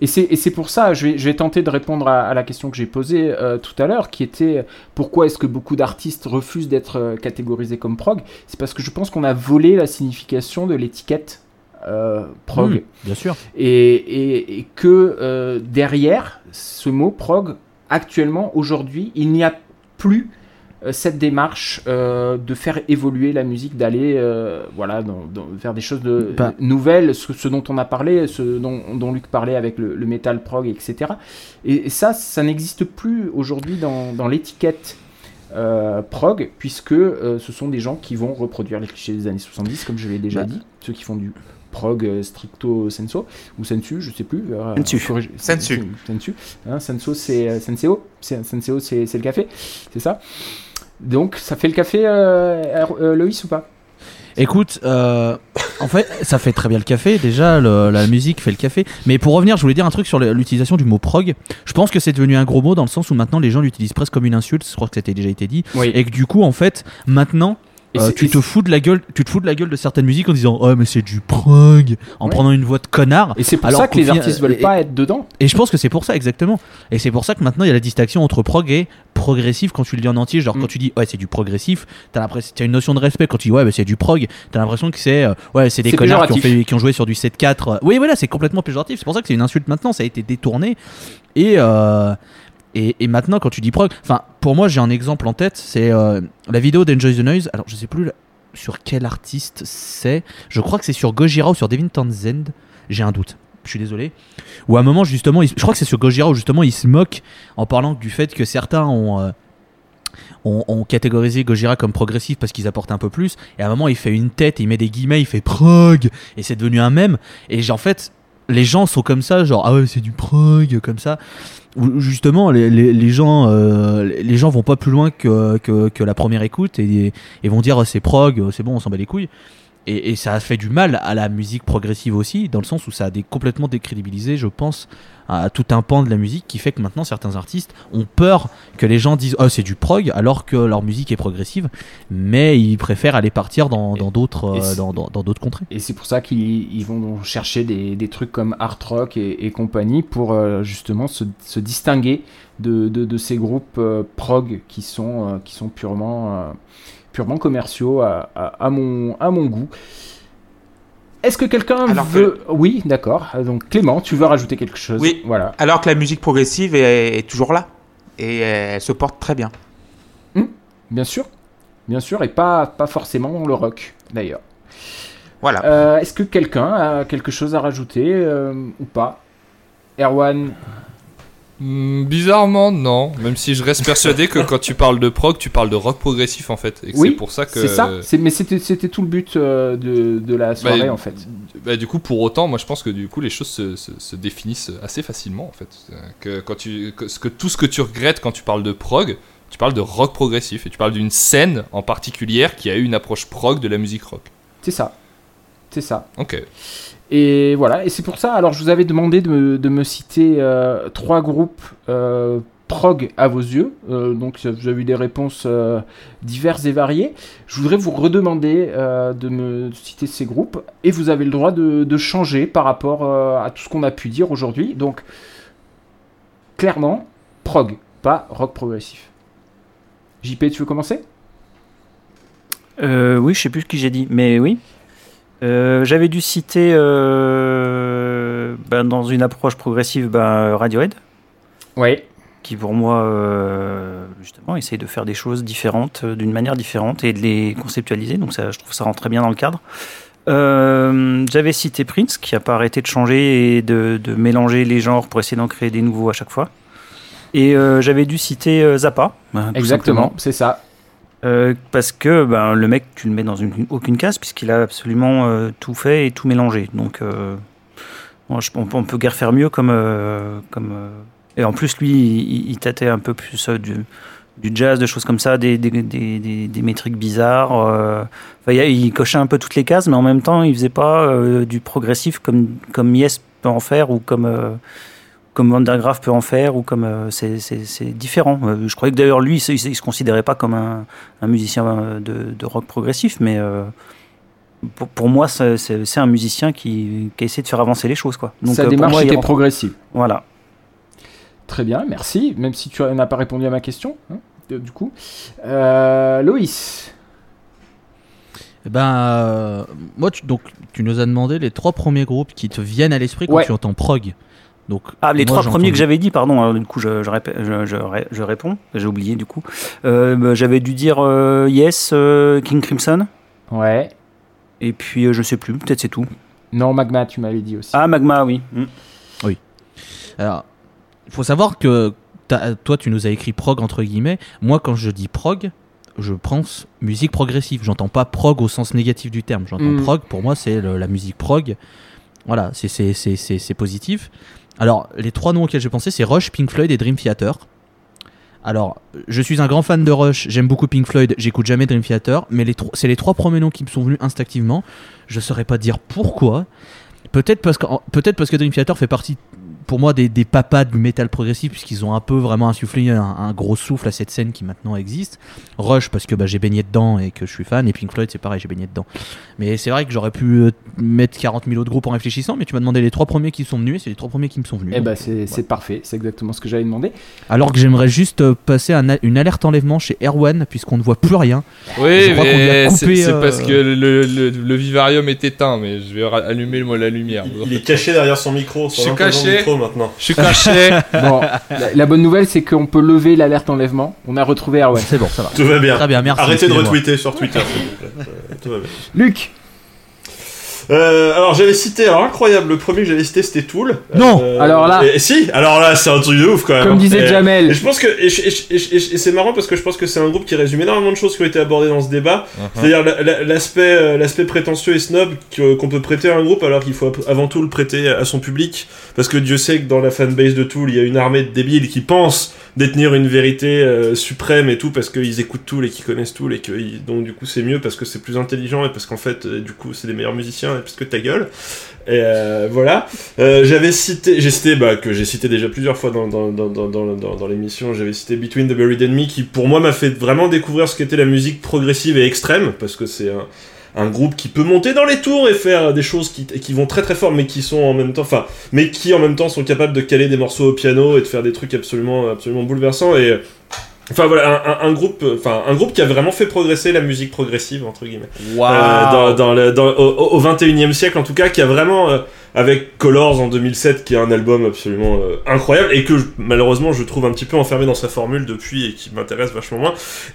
Et c'est, pour ça, je vais, je vais tenter de répondre à, à la question que j'ai posée euh, tout à l'heure, qui était pourquoi est-ce que beaucoup d'artistes refusent d'être euh, catégorisés comme prog? C'est parce que je pense qu'on a volé la signification de l'étiquette euh, prog. Hmm, bien sûr. Et, et- et que euh, derrière ce mot prog, actuellement, aujourd'hui, il n'y a plus cette démarche euh, de faire évoluer la musique, d'aller euh, voilà, dans- dans- vers des choses de, Bah. nouvelles, ce, ce dont on a parlé, ce dont, dont Luc parlait avec le, le metal prog, etc. Et, et ça, ça n'existe plus aujourd'hui dans, dans l'étiquette. euh, prog, puisque euh, ce sont des gens qui vont reproduire les clichés des années 70, comme je l'ai déjà Bah. dit, ceux qui font du prog euh, stricto senso, ou sensu, je sais plus. euh, Sensu. corrige- Sensu. Sensu. Hein, senso, c'est euh, senseo. Senseo, c'est le café. C'est ça? Donc, ça fait le café, euh, euh, Loïs, ou pas? Écoute, euh, en fait, ça fait très bien le café. Déjà, le- la musique fait le café. Mais pour revenir, je voulais dire un truc sur l'utilisation du mot prog. Je pense que c'est devenu un gros mot dans le sens où maintenant les gens l'utilisent presque comme une insulte. Je crois que ça a déjà été dit. Oui. Et que du coup, en fait, maintenant, Et euh, tu et te fous de la gueule, tu te fous de la gueule de certaines musiques en disant oh mais c'est du prog, en Ouais. prenant une voix de connard. Et c'est pour Alors ça que les artistes veulent et- pas être dedans. Et je pense que c'est pour ça exactement. Et c'est pour ça que maintenant il y a la distinction entre prog et progressif quand tu le dis en entier. Genre Mm. quand tu dis ouais c'est du progressif, t'as l'impression, t'as une notion de respect. Quand tu dis ouais bah, c'est du prog, t'as l'impression que c'est euh, ouais c'est des connards qui ont, fait, qui ont joué sur du 7-4. Oui voilà c'est complètement péjoratif. C'est pour ça que c'est une insulte maintenant. Ça a été détourné et euh, et, maintenant quand tu dis prog, enfin pour moi j'ai un exemple en tête. C'est euh, la vidéo d'Enjoy the Noise. Alors je sais plus sur quel artiste c'est. Je crois que c'est sur Gojira ou sur Devin Townsend. J'ai un doute. Je suis désolé. Ou à un moment, justement, je crois que c'est sur Gojira où justement il se moque en parlant du fait que certains ont, euh, ont, ont catégorisé Gojira comme progressif parce qu'ils apportent un peu plus. Et à un moment, il fait une tête, il met des guillemets, il fait prog. Et c'est devenu un mème. Et en fait, les gens sont comme ça, genre, ah ouais, c'est du prog, comme ça. Justement, les, les, les gens, euh, les gens vont pas plus loin que, que, la première écoute et, et vont dire, oh, c'est prog, c'est bon, on s'en bat les couilles. Et, et ça a fait du mal à la musique progressive aussi, dans le sens où ça a des, complètement décrédibilisé, je pense, à tout un pan de la musique qui fait que maintenant certains artistes ont peur que les gens disent oh c'est du prog alors que leur musique est progressive, mais ils préfèrent aller partir dans d'autres euh, dans, dans, contrées. Et c'est pour ça qu'ils ils vont chercher des, des trucs comme art rock et, et compagnie pour euh, justement se, se distinguer de, de, de ces groupes euh, prog qui sont, euh, qui sont purement, purement commerciaux à, à, à mon, à mon goût. Est-ce que quelqu'un veut... Oui, d'accord. Donc Clément, tu veux rajouter quelque chose Oui. Voilà. Alors que la musique progressive est, est toujours là. Et elle se porte très bien. Bien sûr. Bien sûr, et pas, pas forcément le rock, d'ailleurs. Voilà. Euh, Est-ce que quelqu'un a quelque chose à rajouter euh, ou pas? Erwan? Hmm, bizarrement, non. Même si je reste persuadé que quand tu parles de prog, tu parles de rock progressif en fait. Et Oui, c'est pour ça que. C'est ça, mais c'était tout le but euh, de, de la soirée Bah, en fait. Bah, du coup, pour autant, moi je pense que du coup les choses se, se- se définissent assez facilement en fait. Que, quand tu, que, tout ce que tu regrettes quand tu parles de prog, tu parles de rock progressif et tu parles d'une scène en particulier qui a eu une approche prog de la musique rock. C'est ça. C'est ça. Ok. Et voilà, et c'est pour ça, alors je vous avais demandé de me, de me citer euh, trois groupes euh, prog à vos yeux, Euh, donc vous avez eu des réponses diverses et variées. Je voudrais vous redemander de me citer ces groupes, et vous avez le droit de, de changer par rapport à tout ce qu'on a pu dire aujourd'hui. Donc, clairement, prog, pas rock progressif. JP, tu veux commencer? Oui, je sais plus qui j'ai dit, mais oui. Euh, J'avais dû citer euh, ben, dans une approche progressive ben, Radiohead, Oui. qui pour moi euh, justement essaye de faire des choses différentes, euh, d'une manière différente et de les conceptualiser. Donc ça, je trouve que ça rentre très bien dans le cadre. J'avais cité Prince, qui a pas arrêté de changer et de, de mélanger les genres pour essayer d'en créer des nouveaux à chaque fois. Et euh, j'avais dû citer euh, Zappa. ben, Exactement, c'est ça. Euh, parce que ben, le mec, tu le mets dans une, aucune case, puisqu'il a absolument euh, tout fait et tout mélangé. Donc, euh, on, on peut guère faire mieux comme. et en plus, lui, il, tâtait un peu plus du, jazz, des choses comme ça, des, des, des, des- métriques bizarres. il, cochait un peu toutes les cases, mais en même temps, il faisait pas du progressif comme, comme Yes peut en faire ou comme. Comme Vandergraaf peut en faire ou comme euh, c'est différent. Euh, je croyais que d'ailleurs lui, il, se- il se- considérait pas comme un, un musicien euh, de, de rock progressif, mais euh, pour, pour moi, c'est un musicien qui, qui a essayé de faire avancer les choses. Quoi. Donc, Sa euh, pour démarche moi, il était progressive. Voilà. Très bien, merci. Même si tu n'as pas répondu à ma question, hein, de- du coup. Euh, Loïs. Eh Ben, euh, moi, tu, donc, tu nous as demandé les trois premiers groupes qui te viennent à l'esprit quand Ouais. tu entends prog. Donc, Ah, les moi, trois premiers que j'avais dit, pardon, alors, du coup, je, je, répé- je, je ré- je réponds, j'ai oublié du coup. Euh, bah, j'avais dû dire euh, Yes, euh, King Crimson, Ouais. et puis euh, je sais plus, peut-être c'est tout. Non, Magma, tu m'avais dit aussi. Ah, Magma, oui. Mm. Alors, il faut savoir que toi, tu nous as écrit prog entre guillemets. Moi, quand je dis prog, je pense musique progressive. J'entends pas prog au sens négatif du terme. J'entends Mm. prog, pour moi, c'est la musique prog. Voilà, c'est- c'est c'est- c'est- c'est positif. Alors, les trois noms auxquels j'ai pensé, c'est Rush, Pink Floyd et Dream Theater. Alors, je suis un grand fan de Rush, j'aime beaucoup Pink Floyd, j'écoute jamais Dream Theater, mais c'est les trois premiers noms qui me sont venus instinctivement. Je saurais pas dire pourquoi. Peut-être parce, parce que Dream Theater fait partie, pour moi, des, des papas du métal progressif, puisqu'ils ont un peu vraiment insufflé un, un gros souffle à cette scène qui maintenant existe. Rush, parce que bah, j'ai baigné dedans et que je suis fan, et Pink Floyd, c'est pareil, j'ai baigné dedans. Mais c'est vrai que j'aurais pu euh, mettre 40 000 autres groupes en réfléchissant, mais tu m'as demandé les trois premiers qui sont venus, et c'est les trois premiers qui me sont venus. Eh ben, Donc, c'est parfait, c'est exactement ce que j'avais demandé. Alors que j'aimerais juste euh, passer un une alerte enlèvement chez Erwan, puisqu'on ne voit plus rien. Oui, Je crois qu'on lui a mais c'est euh, parce que le, le, le vivarium est éteint, mais je vais allumer moi la lumière. Il, il est caché derrière son micro. Je suis caché. micro maintenant. Je suis caché. Bon, la, la bonne nouvelle, c'est qu'on peut lever l'alerte enlèvement. On a retrouvé Erwan. C'est bon, ça va. Tout va bien. Très bien, merci. Arrêtez de retweeter sur Twitter. s'il vous plaît. Euh, Tout va bien. Luc Euh, alors j'avais cité, alors incroyable, le premier que j'avais cité c'était Tool. Non. Euh, Alors là- et- et si, alors là c'est un truc de ouf quand même. Comme disait Et- Jamel. Et je pense que et, c'est marrant parce que je pense que c'est un groupe qui résume énormément de choses qui ont été abordées dans ce débat. C'est-à-dire la- la- l'aspect euh, l'aspect prétentieux et snob qu'on peut prêter à un groupe alors qu'il faut avant tout le prêter à son public parce que Dieu sait que dans la fanbase de Tool il y a une armée de débiles qui pensent détenir une vérité euh, suprême et tout parce qu'ils écoutent Tool et qu'ils connaissent Tool et que ils- donc du coup c'est mieux parce que c'est plus intelligent et parce qu'en fait euh, du coup c'est les meilleurs musiciens et parce que ta gueule. Et euh, voilà. Euh, j'avais cité j'ai cité bah, que j'ai cité déjà plusieurs fois dans, dans, dans, dans- dans l'émission j'avais cité Between the Buried and Me qui pour moi m'a fait vraiment découvrir ce qu'était la musique progressive et extrême parce que c'est un un groupe qui peut monter dans les tours et faire des choses qui, qui vont très très fort mais qui sont en même temps enfin mais qui en même temps sont capables de caler des morceaux au piano et de faire des trucs absolument absolument bouleversants. Et enfin voilà un, un- un groupe enfin un groupe qui a vraiment fait progresser la musique progressive entre guillemets. Euh, dans, dans le, dans, au, au 21e siècle en tout cas qui a vraiment euh, avec Colors en 2007 qui est un album absolument euh, incroyable et que malheureusement je trouve un petit peu enfermé dans sa formule depuis et qui m'intéresse vachement moins.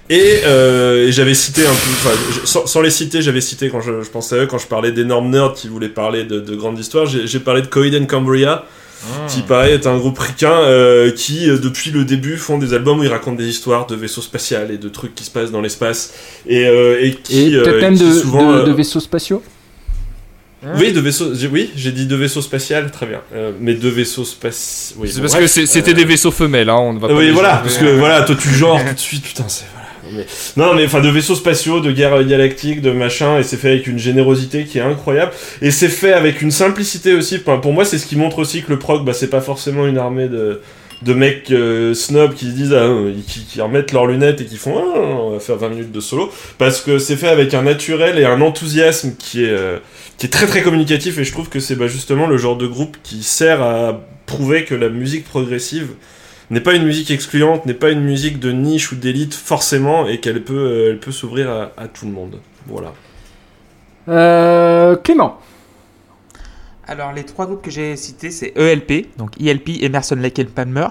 Et, euh, et j'avais cité un peu enfin je- sans, sans les citer j'avais cité quand je, je pensais à eux quand je parlais d'énormes nerds qui voulaient parler de, de grandes histoires. J'ai parlé de Coheed and Cambria qui pareil est un groupe ricain euh, qui euh, depuis le début font des albums où ils racontent des histoires de vaisseaux spatials et de trucs qui se passent dans l'espace et, euh, et qui, Et euh, peut-être même qui de, souvent, de- de vaisseaux spatiaux oui, de vaisseaux. j'ai- Oui, j'ai dit de vaisseaux spatial, très bien. Euh, mais de vaisseaux spatiaux. Oui, C'est bon, parce bref, que c'était euh, des vaisseaux femelles, hein, on ne va pas. Oui, voilà, parce que voilà, toi tu genres tout de suite, putain, c'est. Mais- non, mais enfin de vaisseaux spatiaux, de guerre galactique, de machin, et c'est fait avec une générosité qui est incroyable, et c'est fait avec une simplicité aussi. Enfin, pour moi, c'est ce qui montre aussi que le prog, bah, c'est pas forcément une armée de de mecs euh, snobs qui se disent ah, euh, qui, qui remettent leurs lunettes et qui font ah, on va faire 20 minutes de solo. Parce que c'est fait avec un naturel et un enthousiasme qui est euh, qui est très très communicatif. Et je trouve que c'est bah, justement le genre de groupe qui sert à prouver que la musique progressive n'est pas une musique excluante, n'est pas une musique de niche ou d'élite forcément, et qu'elle peut, euh, elle peut s'ouvrir à, à tout le monde. Voilà. Euh, Clément. Alors, les trois groupes que j'ai cités, c'est ELP, donc ELP, Emerson, Lake and Palmer,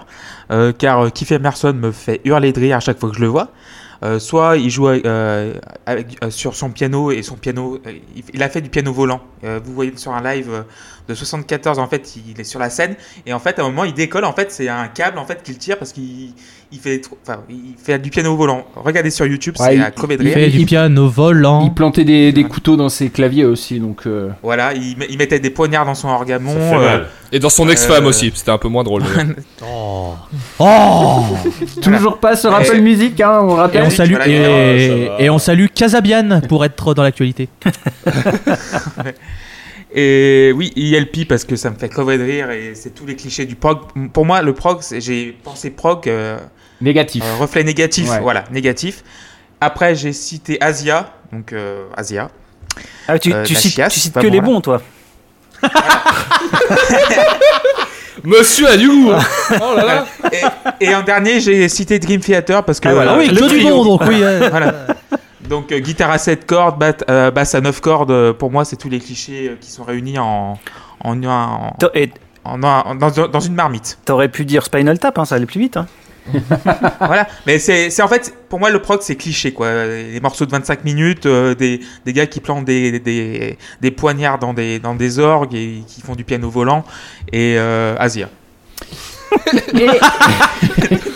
euh, car euh, Keith Emerson me fait hurler de rire à chaque fois que je le vois. euh, soit il joue euh, avec, euh, sur son piano et son piano, euh, il, il a fait du piano volant. Euh, vous voyez sur un live euh, de 74, en fait, il est sur la scène et en fait, à un moment, il décolle. En fait, c'est un câble en fait qu'il tire parce qu'il il fait, enfin, il fait du piano volant. Regardez sur YouTube, Ouais, c'est il- à crever de Il rire. fait du piano volant. Il plantait des, des couteaux dans ses claviers aussi, donc. euh, Voilà, il, met- il mettait des poignards dans son orgamon. Euh. Et dans son ex-femme Euh, aussi, c'était un peu moins drôle. mais- Oh Toujours pas sur Apple Et- Music, hein, on Et rappelle. on salue, Voilà, et, et on salue Casabian pour être dans l'actualité. Et oui, ILP parce que ça me fait crever de rire et c'est tous les clichés du prog. Pour moi, le prog, j'ai pensé prog, euh, Négatif. euh, reflet négatif, Ouais. voilà, négatif. Après, j'ai cité Asia, donc euh, Asia. Ah, tu, Euh, tu cites, chiasse, tu cites pas que bon, les là. bons, toi. Monsieur a du goût hein. Oh là là Et en dernier, j'ai cité Dream Theater parce que Ah, voilà. Ah oui, le que du trio. bon donc oui. euh, Voilà. Donc euh, guitare à 7 cordes, bat- euh, basse à 9 cordes, euh, pour moi, c'est tous les clichés qui sont réunis en, dans, dans une marmite. t'aurais pu dire Spinal Tap, hein, ça allait plus vite. Hein. voilà, mais c'est en fait, pour moi, le prog, c'est cliché, quoi. Les morceaux de 25 minutes, euh, des, des gars qui plantent des, des, des poignards dans des, dans des orgues et qui font du piano volant, et euh,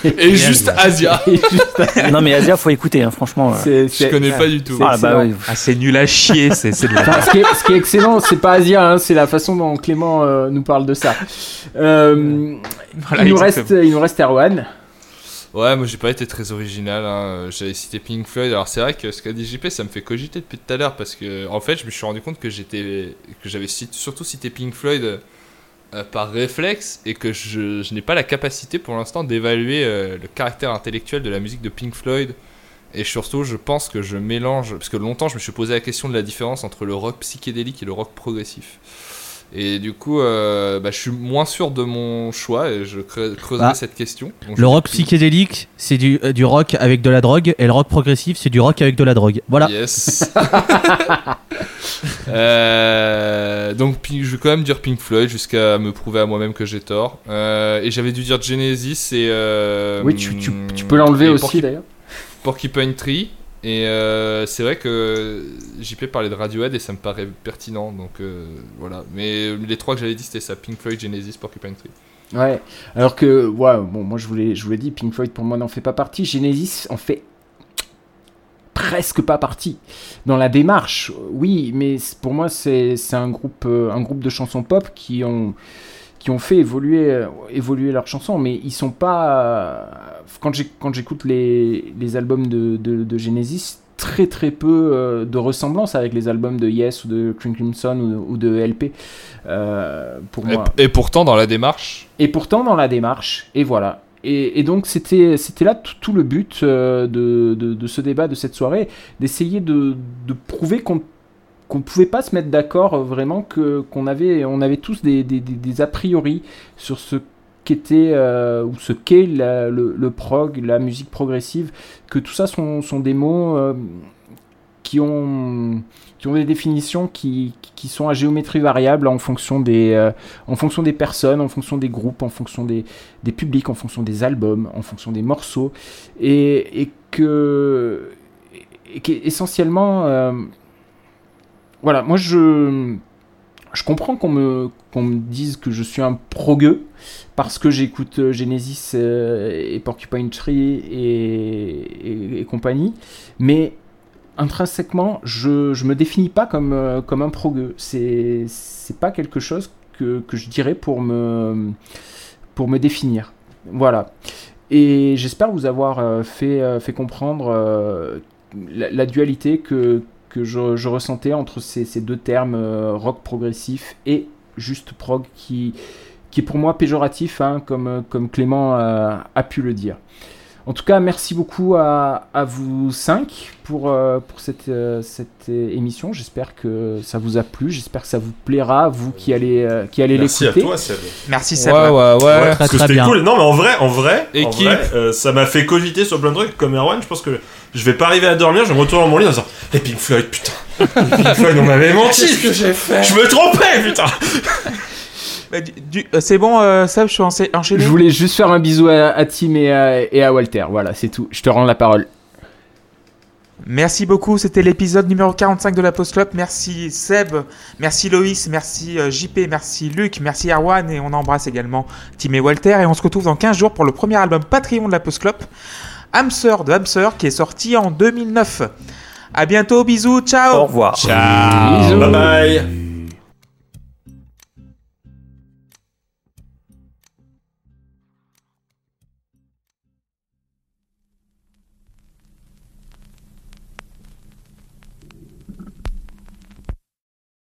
Et juste Asia Et juste- non, mais Asia, faut écouter, hein, franchement. euh. c'est- Je connais pas du tout. c'est- Ah, bah, ouais. Ah, c'est nul à chier, c'est c'est de la Enfin, ce, qui est, ce qui est excellent, c'est pas Asia, hein, c'est la façon dont Clément euh, nous parle de ça. Euh, Voilà, il, nous reste, il nous reste Erwan. Ouais, moi j'ai pas été très original. hein. J'avais cité Pink Floyd. Alors c'est vrai que ce qu'a dit JP, ça me fait cogiter depuis tout à l'heure parce que en fait, je me suis rendu compte que j'étais, que j'avais surtout cité Pink Floyd euh, par réflexe et que je, n'ai pas la capacité pour l'instant d'évaluer euh, le caractère intellectuel de la musique de Pink Floyd. Et surtout, je pense que je mélange parce que longtemps, je me suis posé la question de la différence entre le rock psychédélique et le rock progressif. Et du coup, euh, bah, je suis moins sûr de mon choix et je creu- creuserai Ah. cette question. Donc, Le rock psychédélique, c'est du, euh, du rock avec de la drogue, et le rock progressif, c'est du rock avec de la drogue. Voilà. Yes. Euh, donc Pink- je vais quand même dire Pink Floyd jusqu'à me prouver à moi-même que j'ai tort. Euh, et j'avais dû dire Genesis et. euh, Oui, tu, tu- tu peux l'enlever aussi Porky- d'ailleurs. Porcupine Tree. Et euh, c'est vrai que JP parlait de Radiohead et ça me paraît pertinent. Donc euh, voilà. Mais les trois que j'avais dit c'était ça Pink Floyd, Genesis, Porcupine Tree. Ouais, alors que, bon, moi je vous l'ai je dit, Pink Floyd pour moi n'en fait pas partie. Genesis en fait presque pas partie. Dans la démarche, oui, mais pour moi c'est c'est un groupe, euh, un groupe de chansons pop qui ont, qui ont fait évoluer, évoluer leurs chansons, mais ils sont pas. Quand j'écoute les, les albums de, de, de Genesis, très très peu euh, de ressemblance avec les albums de Yes ou de Crimson ou, ou de LP. euh, pour Et, moi. et pourtant dans la démarche. Et pourtant dans la démarche, et voilà. Et, et donc c'était là tout, tout le but euh, de, de, de ce débat, de cette soirée, d'essayer de, de prouver qu'on qu'on pouvait pas se mettre d'accord euh, vraiment qu'on avait on avait tous des, des, des- des a priori sur ce qu'était euh, ou ce qu'est le, le prog, la musique progressive, que tout ça sont, sont des mots euh, qui ont qui ont des définitions qui, qui sont à géométrie variable en fonction des euh, en fonction des personnes, en fonction des groupes, en fonction des, des publics, en fonction des albums, en fonction des morceaux, et, et que et qu'essentiellement, voilà, moi je je comprends qu'on me qu'on me dise que je suis un progueux parce que j'écoute euh, Genesis euh, et Porcupine Tree et, compagnie, mais intrinsèquement, je, je me définis pas comme, euh, comme un progueux. C'est, c'est pas quelque chose que, que je dirais pour me, pour me définir. Voilà. Et j'espère vous avoir fait, fait comprendre la, la dualité que, que je, je ressentais entre ces, ces deux termes, rock progressif et juste prog, qui, qui est pour moi péjoratif, hein, comme, euh, comme Clément euh, a pu le dire. En tout cas, merci beaucoup à, à vous cinq pour, euh, pour cette, euh, cette émission. J'espère que ça vous a plu. J'espère que ça vous plaira, vous qui allez, euh, qui allez Merci à l'écouter. toi, Seb. Merci Seb. ouais, ouais. Ouais, Très, parce que très c'était bien. cool. Non, mais en vrai, en vrai, en vrai, euh, ça m'a fait cogiter sur plein de trucs. Comme Erwan, je pense que je vais pas arriver à dormir. Je vais me retourner dans mon lit en disant Les Pink Floyd, putain. Les Pink Floyd, on m'avait menti. Qu'est-ce que j'ai fait? Je me trompais, putain. Bah, du- du- euh, c'est bon, euh, Seb, je suis encha- enchaîné. Je voulais juste faire un bisou à, à Tim et à, et à Walter. Voilà, c'est tout. Je te rends la parole. Merci beaucoup, c'était l'épisode numéro 45 de la Post Club. Merci Seb, merci Loïs, merci euh, JP, merci Luc, merci Erwan et on embrasse également Tim et Walter et on se retrouve dans 15 jours pour le premier album Patreon de la Post Club, Hamster de Hamster qui est sorti en 2009. À bientôt, bisous, ciao Au revoir. Ciao. Bisous. Bye bye